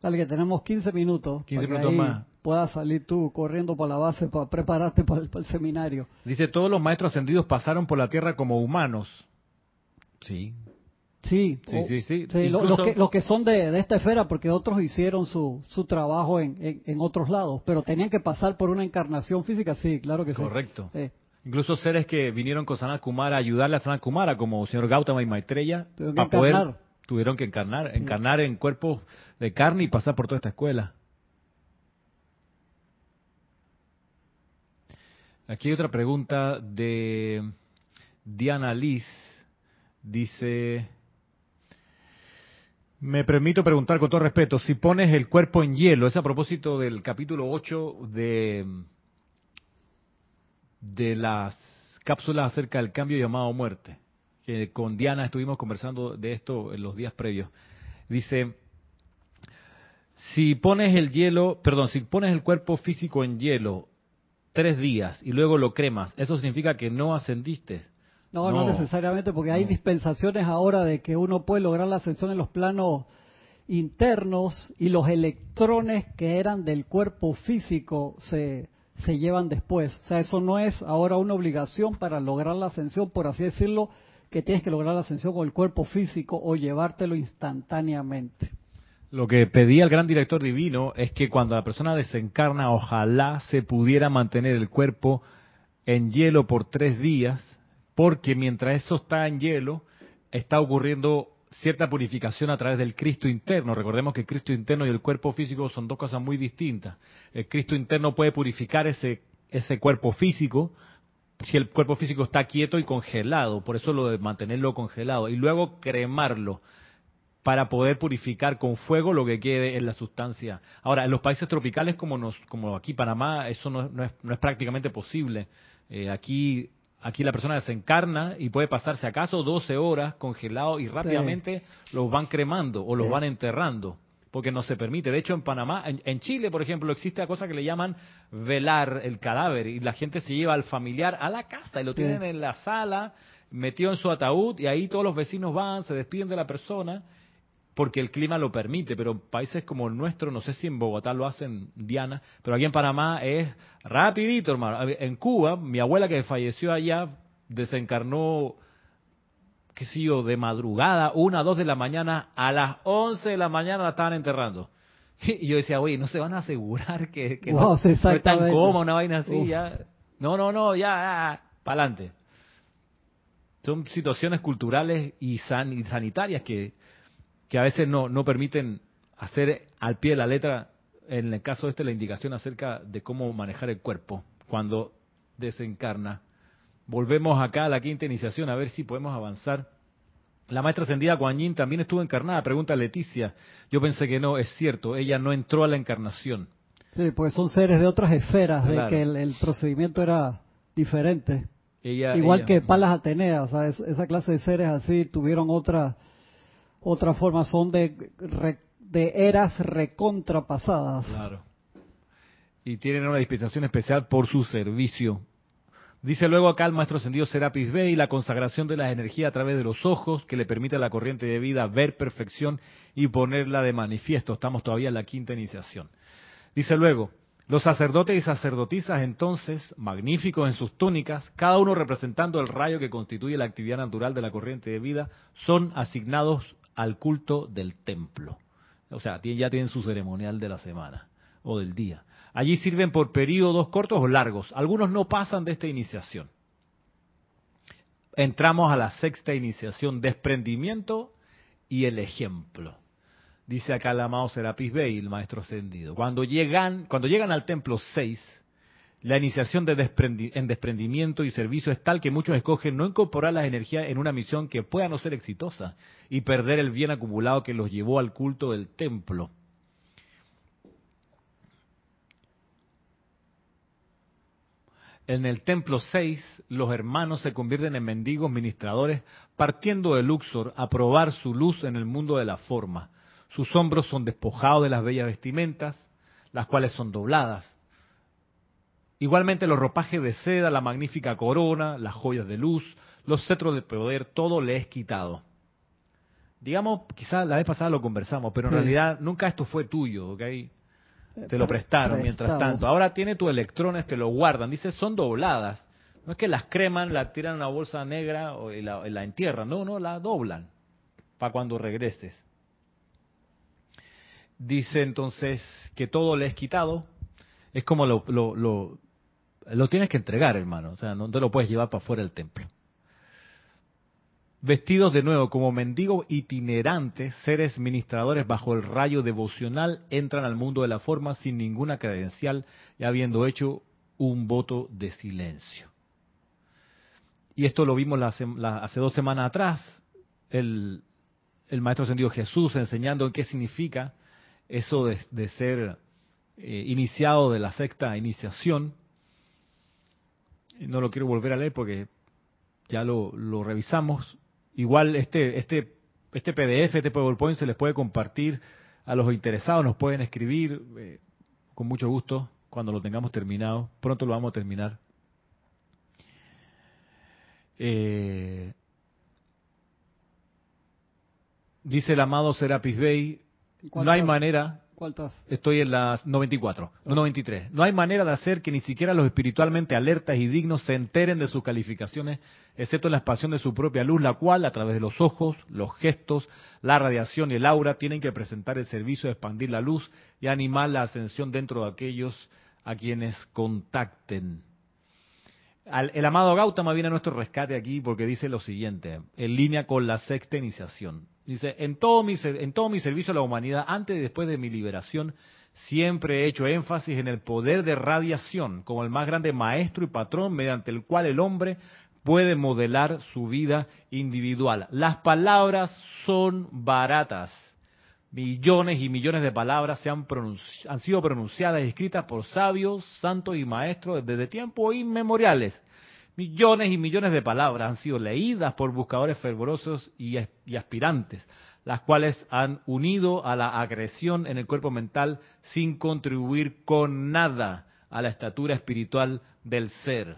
Dale, que tenemos 15 minutos. 15 minutos más. Puedas salir tú corriendo por la base para prepararte para el seminario. Dice, todos los maestros ascendidos pasaron por la tierra como humanos. Sí, Sí, sí, sí. los, que, son de, esta esfera, porque otros hicieron su, su trabajo en, en, otros lados, pero tenían que pasar por una encarnación física, sí, claro que sí. Correcto. Incluso seres que vinieron con Sanat Kumara a ayudarle a Sanat Kumara, como el señor Gautama y Maitreya, para poder, tuvieron que encarnar, encarnar en cuerpos de carne y pasar por toda esta escuela. Aquí hay otra pregunta de Diana Liz. Dice, me permito preguntar con todo respeto, si pones el cuerpo en hielo, es a propósito del capítulo 8 de, de las cápsulas acerca del cambio llamado muerte, que con Diana estuvimos conversando de esto en los días previos. Dice, si pones el hielo, perdón, si pones el cuerpo físico en hielo tres días y luego lo cremas, ¿eso significa que no ascendiste? No, no, necesariamente, porque hay dispensaciones ahora de que uno puede lograr la ascensión en los planos internos y los electrones que eran del cuerpo físico se, se llevan después. O sea, eso no es ahora una obligación para lograr la ascensión, por así decirlo, que tienes que lograr la ascensión con el cuerpo físico o llevártelo instantáneamente. Lo que pedía el gran director divino es que cuando la persona desencarna, ojalá se pudiera mantener el cuerpo en hielo por tres días porque mientras eso está en hielo, está ocurriendo cierta purificación a través del Cristo interno. Recordemos que el Cristo interno y el cuerpo físico son dos cosas muy distintas. El Cristo interno puede purificar ese, ese cuerpo físico si el cuerpo físico está quieto y congelado, por eso lo de mantenerlo congelado, y luego cremarlo para poder purificar con fuego lo que quede en la sustancia. Ahora, en los países tropicales como, nos, como aquí Panamá, eso no, es, no es prácticamente posible Eh, aquí Aquí la persona desencarna y puede pasarse acaso 12 horas congelado y rápidamente los van cremando o los van enterrando, porque no se permite. De hecho, en Panamá, en, Chile, por ejemplo, existe la cosa que le llaman velar el cadáver y la gente se lleva al familiar a la casa y lo tienen en la sala metido en su ataúd y ahí todos los vecinos van, se despiden de la persona porque el clima lo permite, pero países como el nuestro, no sé si en Bogotá lo hacen, Diana, pero aquí en Panamá es rapidito, hermano. En Cuba, mi abuela que falleció allá, desencarnó, qué sé yo, de madrugada, una, dos de la mañana, a las once de la mañana la estaban enterrando. Y yo decía, oye, ¿no se van a asegurar que, no, es tan coma una vaina así? Ya? No, no, no, ya, ya para adelante. Son situaciones culturales y, san, y sanitarias que que a veces no, no permiten hacer al pie de la letra, en el caso este, la indicación acerca de cómo manejar el cuerpo cuando desencarna. Volvemos acá a la quinta iniciación a ver si podemos avanzar. La maestra ascendida Kuan Yin también estuvo encarnada, pregunta Leticia. Yo pensé que no, es cierto, ella no entró a la encarnación. Sí, pues son seres de otras esferas, de que el, procedimiento era diferente. Igual que Palas Atenea, o sea, esa clase de seres así tuvieron otra otra forma son de, de eras recontrapasadas. Claro. Y tienen una dispensación especial por su servicio. Dice luego acá el maestro ascendido Serapis Bey, la consagración de la energía a través de los ojos, que le permite a la corriente de vida ver perfección y ponerla de manifiesto. Estamos todavía en la quinta iniciación. Dice luego, los sacerdotes y sacerdotisas entonces, magníficos en sus túnicas, cada uno representando el rayo que constituye la actividad natural de la corriente de vida, son asignados al culto del templo. O sea, ya tienen su ceremonial de la semana o del día. Allí sirven por periodos cortos o largos. Algunos no pasan de esta iniciación. Entramos a la sexta iniciación, desprendimiento y el ejemplo. Dice acá el amado Serapis Bey, el maestro ascendido. Cuando llegan, cuando llegan al templo 6, la iniciación de en desprendimiento y servicio es tal que muchos escogen no incorporar las energías en una misión que pueda no ser exitosa y perder el bien acumulado que los llevó al culto del templo. En el templo 6, los hermanos se convierten en mendigos ministradores, partiendo de Luxor a probar su luz en el mundo de la forma. Sus hombros son despojados de las bellas vestimentas, las cuales son dobladas Igualmente los ropajes de seda, la magnífica corona, las joyas de luz, los cetros de poder, todo le es quitado. Digamos, quizás la vez pasada lo conversamos, pero en realidad nunca esto fue tuyo, ¿ok? Te lo prestaron mientras tanto. Ahora tiene tus electrones, te lo guardan. Dice, son dobladas. No es que las creman, la tiran en una bolsa negra o la, la entierran. No, no, la doblan para cuando regreses. Dice entonces que todo le es quitado. Es como lo, lo lo tienes que entregar, hermano. O sea, no te lo puedes llevar para fuera del templo. Vestidos de nuevo como mendigos itinerantes, seres ministradores bajo el rayo devocional entran al mundo de la forma sin ninguna credencial y habiendo hecho un voto de silencio. Y esto lo vimos hace dos semanas atrás, el, Maestro Ascendido Jesús enseñando en qué significa eso de, ser eh, iniciado de la sexta iniciación no lo quiero volver a leer porque ya lo, revisamos. Igual este, este, este PDF, este PowerPoint se les puede compartir a los interesados, nos pueden escribir eh, con mucho gusto cuando lo tengamos terminado. Pronto lo vamos a terminar. Eh, dice el amado Serapis Bey, no hay manera Estoy en las 94, no 93. No hay manera de hacer que ni siquiera los espiritualmente alertas y dignos se enteren de sus calificaciones, excepto la expansión de su propia luz, la cual, a través de los ojos, los gestos, la radiación y el aura, tienen que presentar el servicio de expandir la luz y animar la ascensión dentro de aquellos a quienes contacten. el amado Gautama viene a nuestro rescate aquí porque dice lo siguiente, en línea con la sexta iniciación. Dice, en todo, mi, en todo mi servicio a la humanidad, antes y después de mi liberación, siempre he hecho énfasis en el poder de radiación como el más grande maestro y patrón mediante el cual el hombre puede modelar su vida individual. Las palabras son baratas, millones y millones de palabras se han, han sido pronunciadas y escritas por sabios, santos y maestros desde tiempos inmemoriales. Millones y millones de palabras han sido leídas por buscadores fervorosos y, aspirantes, las cuales han unido a la agresión en el cuerpo mental sin contribuir con nada a la estatura espiritual del ser.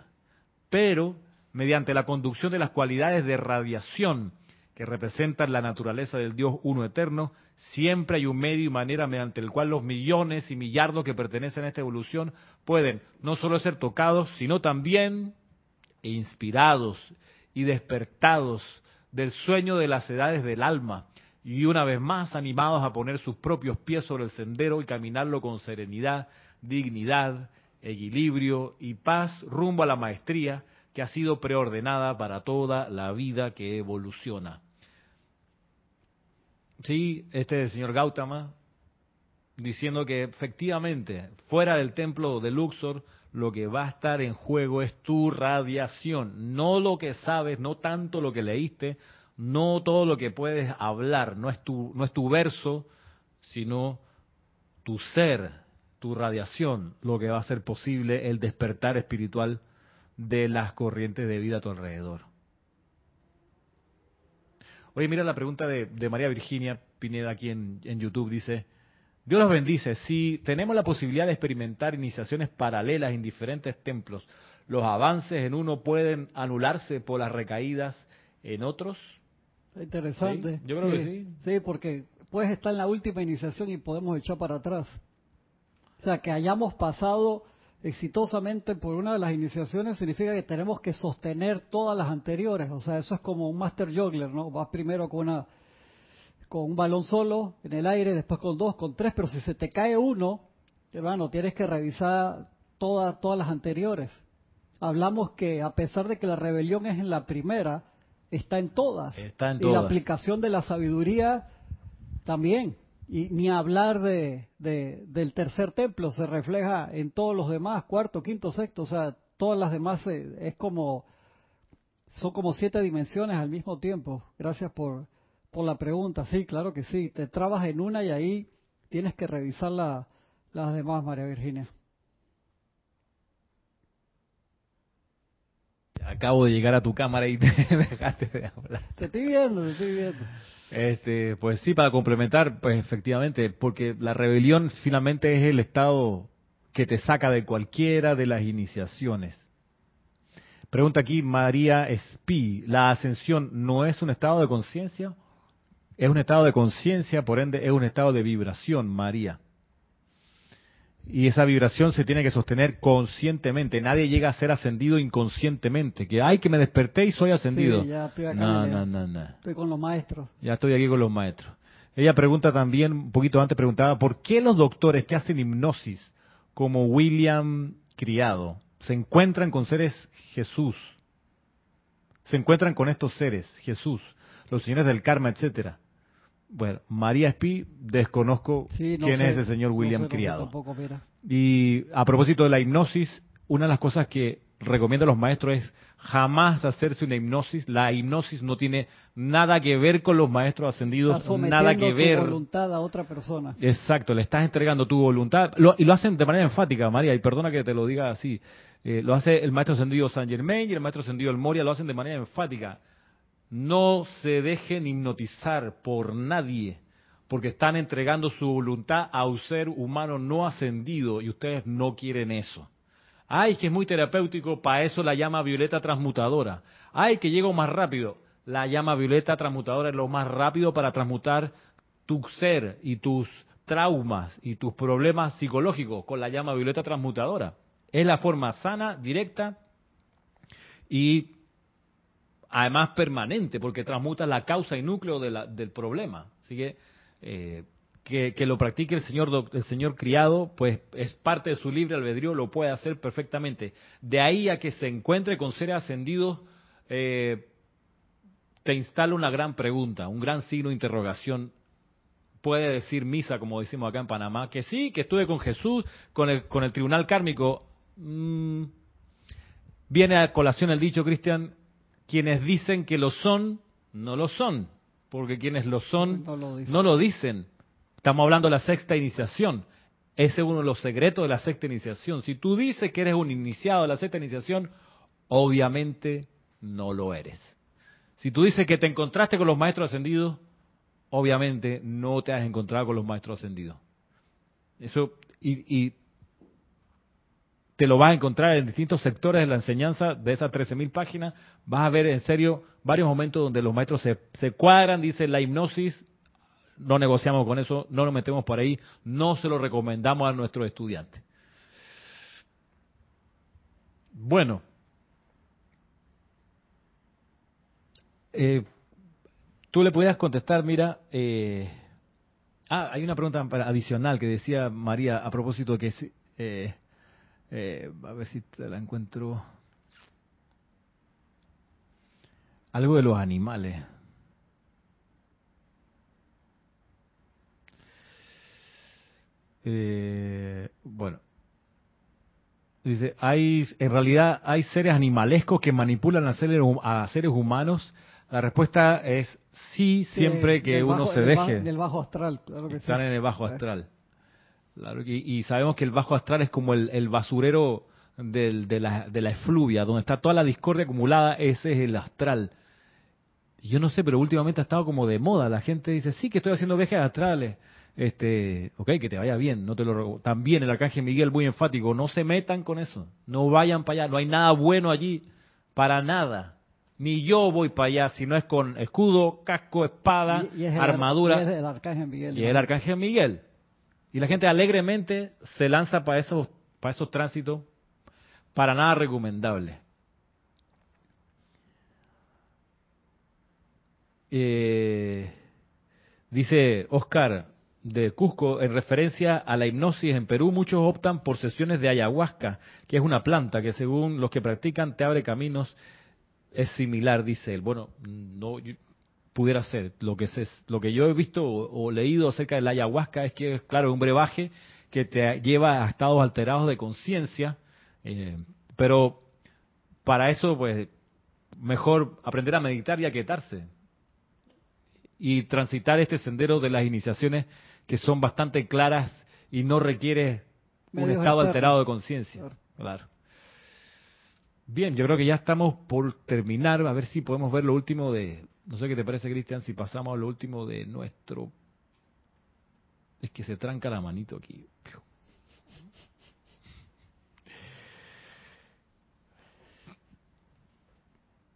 Pero, mediante la conducción de las cualidades de radiación que representan la naturaleza del Dios uno eterno, siempre hay un medio y manera mediante el cual los millones y millardos que pertenecen a esta evolución pueden no solo ser tocados, sino también inspirados y despertados del sueño de las edades del alma y una vez más animados a poner sus propios pies sobre el sendero y caminarlo con serenidad, dignidad, equilibrio y paz rumbo a la maestría que ha sido preordenada para toda la vida que evoluciona. Sí, este es el señor Gautama diciendo que efectivamente fuera del templo de Luxor lo que va a estar en juego es tu radiación, no lo que sabes, no tanto lo que leíste, no todo lo que puedes hablar, no es tu, no es tu verso, sino tu ser, tu radiación, lo que va a hacer posible el despertar espiritual de las corrientes de vida a tu alrededor. Oye, mira la pregunta de, María Virginia Pineda aquí en, en YouTube. Dice, Dios los bendice. Si tenemos la posibilidad de experimentar iniciaciones paralelas en diferentes templos, ¿los avances en uno pueden anularse por las recaídas en otros? Interesante. Yo creo que sí. Sí, porque puedes estar en la última iniciación y podemos echar para atrás. O sea, que hayamos pasado exitosamente por una de las iniciaciones significa que tenemos que sostener todas las anteriores. O sea, eso es como un master juggler, ¿no? Vas primero con una con un balón solo en el aire, después con dos, con tres, pero si se te cae uno, hermano, tienes que revisar todas todas las anteriores. Hablamos que a pesar de que la rebelión es en la primera, está en todas. Está en todas. Y la aplicación de la sabiduría también y ni hablar de, del tercer templo, se refleja en todos los demás, cuarto, quinto, sexto, o sea, todas las demás eh, es como, son como siete dimensiones al mismo tiempo. Gracias por, por la pregunta. Sí, claro que sí, te trabas en una y ahí tienes que revisar la, las demás, María Virginia. Acabo de llegar a tu cámara y te dejaste de hablar. Te estoy viendo, te estoy viendo. Este, pues sí, para complementar, pues efectivamente, porque la rebelión finalmente es el estado que te saca de cualquiera de las iniciaciones. Pregunta aquí María Espi, ¿la ascensión no es un estado de conciencia? Es un estado de conciencia, por ende es un estado de vibración, María. Y esa vibración se tiene que sostener conscientemente. Nadie llega a ser ascendido inconscientemente. Que, ay, que me desperté y soy ascendido. ya estoy acá no, no, no, no. Estoy con los maestros. Ya estoy aquí con los maestros. Ella pregunta también, un poquito antes preguntaba, ¿por qué los doctores que hacen hipnosis, como William Criado, se encuentran con seres Jesús? Se encuentran con estos seres, Jesús, los señores del karma, etcétera bueno, María Espi, desconozco quién es ese señor William Criado. y a propósito de la hipnosis, una de las cosas que recomiendo a los maestros es jamás hacerse una hipnosis. La hipnosis no tiene nada que ver con los maestros ascendidos, nada que ver. Tu voluntad a otra persona. Exacto, le estás entregando tu voluntad. y lo hacen de manera enfática, María, y perdona que te lo diga así. Eh, lo hace el maestro ascendido San Germain y el maestro ascendido El Moria, lo hacen de manera enfática no se dejen hipnotizar por nadie, porque están entregando su voluntad a un ser humano no ascendido y ustedes no quieren eso. Ay, que es muy terapéutico, para eso la llama violeta transmutadora. Ay, que llego más rápido. La llama violeta transmutadora es lo más rápido para transmutar tu ser y tus traumas y tus problemas psicológicos con la llama violeta transmutadora. Es la forma sana, directa y además permanente, porque transmuta la causa y núcleo del problema. Así que, eh, que, lo practique el señor, el señor criado, pues es parte de su libre albedrío, lo puede hacer perfectamente. De ahí a que se encuentre con seres ascendidos, eh, te instala una gran pregunta, un gran signo de interrogación. Puede decir misa, como decimos acá en Panamá, que sí, que estuve con Jesús, con el, con el tribunal kármico. Mm, viene a colación el dicho, Cristian, quienes dicen que lo son, no lo son, porque quienes lo son, no lo dicen. Estamos hablando de la sexta iniciación. Ese es uno de los secretos de la sexta iniciación. Si tú dices que eres un iniciado de la sexta iniciación, obviamente no lo eres. Si tú dices que te encontraste con los maestros ascendidos, obviamente no te has encontrado con los maestros ascendidos. Eso, y, y te lo vas a encontrar en distintos sectores de la enseñanza de esas 13.000 páginas. Vas a ver en serio varios momentos donde los maestros se, cuadran, dice la hipnosis, no negociamos con eso, no nos metemos por ahí, no se lo recomendamos a nuestros estudiantes. Bueno, eh, tú le podías contestar, mira, eh, ah, hay una pregunta adicional que decía María a propósito de que eh, eh, a ver si te la encuentro. Algo de los animales. Eh, bueno, dice, hay, en realidad hay seres animalescos que manipulan a seres, a seres humanos. La respuesta es sí, siempre que uno se deje. En el bajo astral, claro que Están en el bajo astral. Claro, y, sabemos que el bajo astral es como el, basurero de, la, de la efluvia, donde está toda la discordia acumulada, ese es el astral. Yo no sé, pero últimamente ha estado como de moda. La gente dice, sí, que estoy haciendo viajes astrales. Este, ok, que te vaya bien, no te lo También el arcángel Miguel muy enfático, no se metan con eso, no vayan para allá, no hay nada bueno allí, para nada. Ni yo voy para allá, si no es con escudo, casco, espada, armadura. y es el arcángel Miguel. Y es el arcángel Miguel. Y la gente alegremente se lanza para esos, para esos tránsitos para nada recomendable. Eh, dice Oscar de Cusco, en referencia a la hipnosis en Perú, muchos optan por sesiones de ayahuasca, que es una planta que según los que practican te abre caminos. Es similar, dice él. Bueno, no, pudiera ser. Lo que, se, lo que yo he visto o, leído acerca de la ayahuasca es que, claro, es un brebaje que te lleva a estados alterados de conciencia, eh, pero para eso, pues, mejor aprender a meditar y a quietarse y transitar este sendero de las iniciaciones que son bastante claras y no requiere un estado alterado de conciencia. Claro. Bien, yo creo que ya estamos por terminar, a ver si podemos ver lo último de, no sé qué te parece, Cristian, si pasamos a lo último de nuestro... Es que se tranca la manito aquí.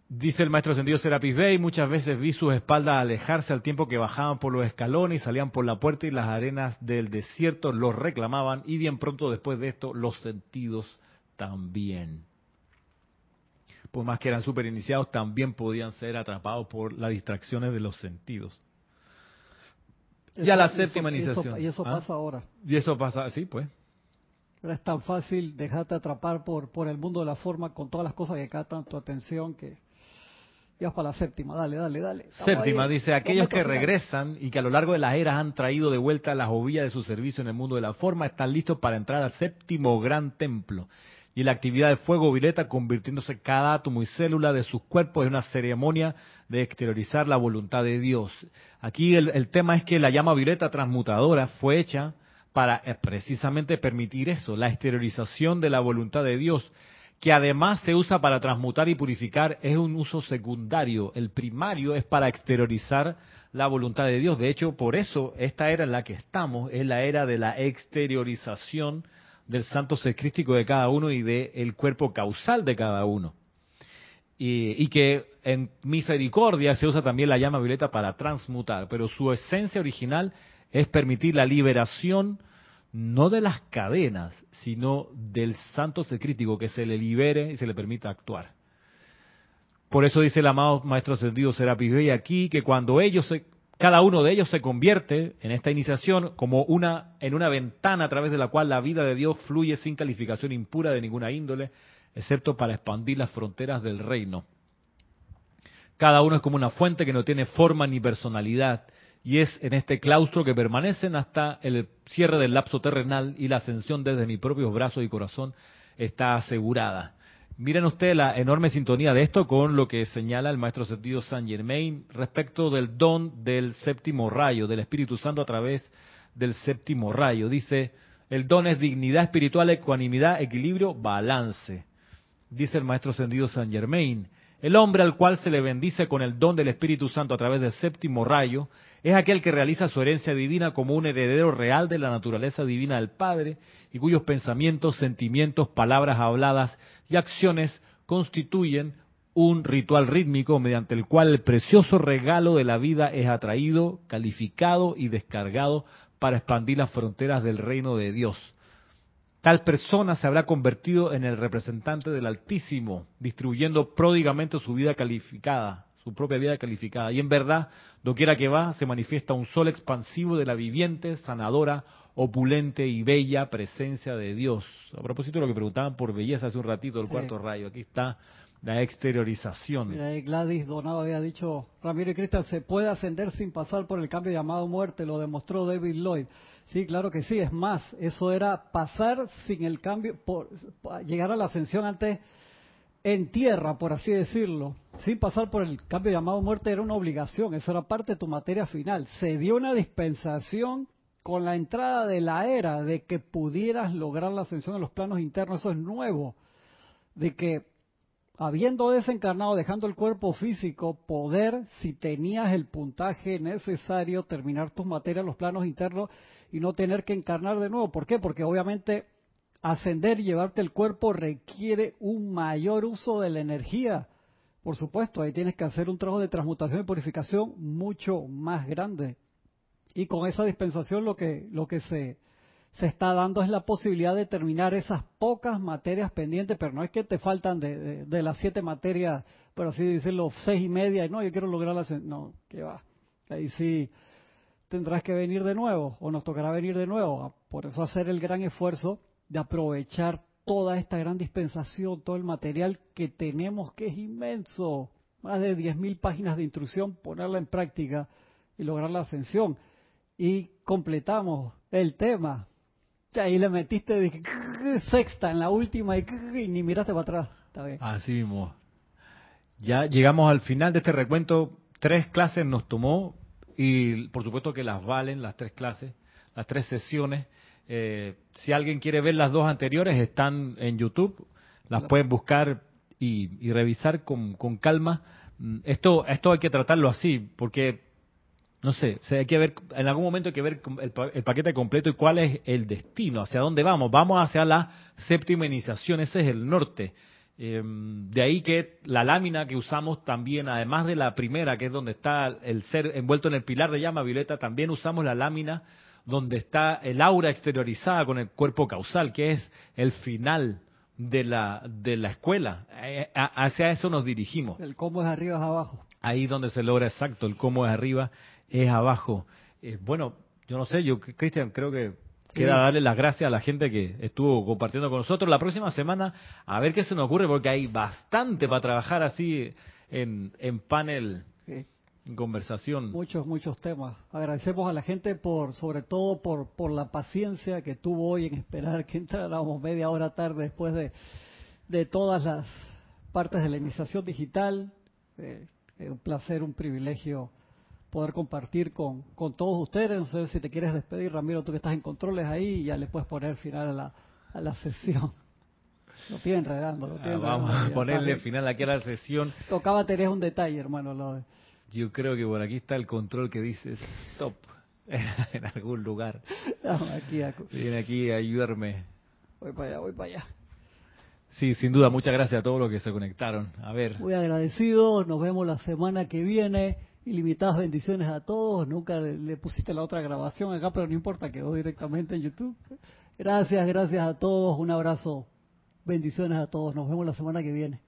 Dice el maestro sentido Serapis Bey, muchas veces vi sus espaldas alejarse al tiempo que bajaban por los escalones y salían por la puerta y las arenas del desierto los reclamaban y bien pronto después de esto los sentidos también por más que eran super iniciados, también podían ser atrapados por las distracciones de los sentidos. ya la séptima iniciación. y eso ¿ah? pasa ahora. Y eso pasa, sí, pues. es tan fácil dejarte atrapar por, por el mundo de la forma con todas las cosas que captan tu atención que ya para la séptima, dale, dale, dale. séptima, dice, aquellos que regresan y que a lo largo de las eras han traído de vuelta las ovillas de su servicio en el mundo de la forma, están listos para entrar al séptimo gran templo y la actividad de fuego violeta convirtiéndose cada átomo y célula de sus cuerpos en una ceremonia de exteriorizar la voluntad de Dios. Aquí el, tema es que la llama violeta transmutadora fue hecha para eh, precisamente permitir eso, la exteriorización de la voluntad de Dios, que además se usa para transmutar y purificar, es un uso secundario. El primario es para exteriorizar la voluntad de Dios. De hecho, por eso esta era en la que estamos es la era de la exteriorización del santo ser crístico de cada uno y del cuerpo causal de cada uno. Y, que en misericordia se usa también la llama violeta para transmutar, pero su esencia original es permitir la liberación no de las cadenas, sino del santo ser crítico, que se le libere y se le permita actuar. Por eso dice el amado Maestro Ascendido Serapis Bey aquí, que cuando ellos se cada uno de ellos se convierte en esta iniciación como una en una ventana a través de la cual la vida de Dios fluye sin calificación impura de ninguna índole, excepto para expandir las fronteras del reino. Cada uno es como una fuente que no tiene forma ni personalidad y es en este claustro que permanecen hasta el cierre del lapso terrenal y la ascensión desde mis propios brazos y corazón está asegurada. Miren ustedes la enorme sintonía de esto con lo que señala el maestro sentido Saint Germain respecto del don del séptimo rayo del Espíritu Santo a través del séptimo rayo. Dice, el don es dignidad espiritual, ecuanimidad, equilibrio, balance. Dice el maestro ascendido San Germain, el hombre al cual se le bendice con el don del Espíritu Santo a través del séptimo rayo es aquel que realiza su herencia divina como un heredero real de la naturaleza divina del Padre y cuyos pensamientos, sentimientos, palabras habladas y acciones constituyen un ritual rítmico mediante el cual el precioso regalo de la vida es atraído, calificado y descargado para expandir las fronteras del reino de Dios. Tal persona se habrá convertido en el representante del Altísimo, distribuyendo pródigamente su vida calificada, su propia vida calificada. Y en verdad, doquiera que va, se manifiesta un sol expansivo de la viviente, sanadora, opulente y bella presencia de Dios. A propósito de lo que preguntaban por belleza hace un ratito del cuarto rayo, aquí está la exteriorización. Mira, Gladys Donado había dicho, Ramiro y Cristal, se puede ascender sin pasar por el cambio llamado muerte, lo demostró David Lloyd. Sí, claro que sí, es más, eso era pasar sin el cambio, por, llegar a la ascensión antes en tierra, por así decirlo, sin pasar por el cambio llamado muerte era una obligación, eso era parte de tu materia final. Se dio una dispensación con la entrada de la era de que pudieras lograr la ascensión en los planos internos, eso es nuevo, de que habiendo desencarnado, dejando el cuerpo físico, poder, si tenías el puntaje necesario, terminar tus materias en los planos internos y no tener que encarnar de nuevo. ¿Por qué? Porque obviamente ascender y llevarte el cuerpo requiere un mayor uso de la energía. Por supuesto, ahí tienes que hacer un trabajo de transmutación y purificación mucho más grande. Y con esa dispensación lo que, lo que se, se está dando es la posibilidad de terminar esas pocas materias pendientes, pero no es que te faltan de, de, las siete materias, por así decirlo, seis y media, y no, yo quiero lograrlas. No, que va. Ahí sí tendrás que venir de nuevo, o nos tocará venir de nuevo. Por eso hacer el gran esfuerzo de aprovechar toda esta gran dispensación, todo el material que tenemos, que es inmenso, más de 10.000 páginas de instrucción, ponerla en práctica y lograr la ascensión. Y completamos el tema ahí le metiste dije, sexta en la última y, ni miraste para atrás. Está bien. Así mismo. Ya llegamos al final de este recuento. Tres clases nos tomó y por supuesto que las valen las tres clases, las tres sesiones. Eh, si alguien quiere ver las dos anteriores, están en YouTube. Las pueden buscar y, revisar con, con calma. Mm, esto, esto hay que tratarlo así, porque no sé, hay que ver, en algún momento hay que ver el, paquete completo y cuál es el destino, hacia dónde vamos. Vamos hacia la séptima iniciación, ese es el norte. Em, de ahí que la lámina que usamos también, además de la primera, que es donde está el ser envuelto en el pilar de llama violeta, también usamos la lámina donde está el aura exteriorizada con el cuerpo causal, que es el final de la, de la escuela. Eh, hacia eso nos dirigimos. El cómo es arriba es abajo. Ahí donde se logra exacto, el cómo es arriba es abajo. Eh, bueno, yo no sé, yo, Cristian, creo que queda darle las gracias a la gente que estuvo compartiendo con nosotros. La próxima semana, a ver qué se nos ocurre, porque hay bastante para trabajar así en, en panel. En conversación. Muchos, muchos temas. Agradecemos a la gente por, sobre todo por, por la paciencia que tuvo hoy en esperar que entráramos media hora tarde después de, de todas las partes de la iniciación digital. Eh, un placer, un privilegio poder compartir con, con todos ustedes. No sé si te quieres despedir, Ramiro, tú que estás en controles ahí, ya le puedes poner final a la, a la sesión. Lo estoy enredando. Lo ah, vamos a ponerle final aquí a la sesión. Tocaba tener un detalle, hermano. Lo Yo creo que por aquí está el control que dice stop en algún lugar. aquí, Viene aquí a ayudarme. Voy para allá, voy para allá. Sí, sin duda, muchas gracias a todos los que se conectaron. A ver. Muy agradecido, nos vemos la semana que viene. Ilimitadas bendiciones a todos. Nunca le, pusiste la otra grabación acá, pero no importa, quedó directamente en YouTube. Gracias, gracias a todos. Un abrazo. Bendiciones a todos. Nos vemos la semana que viene.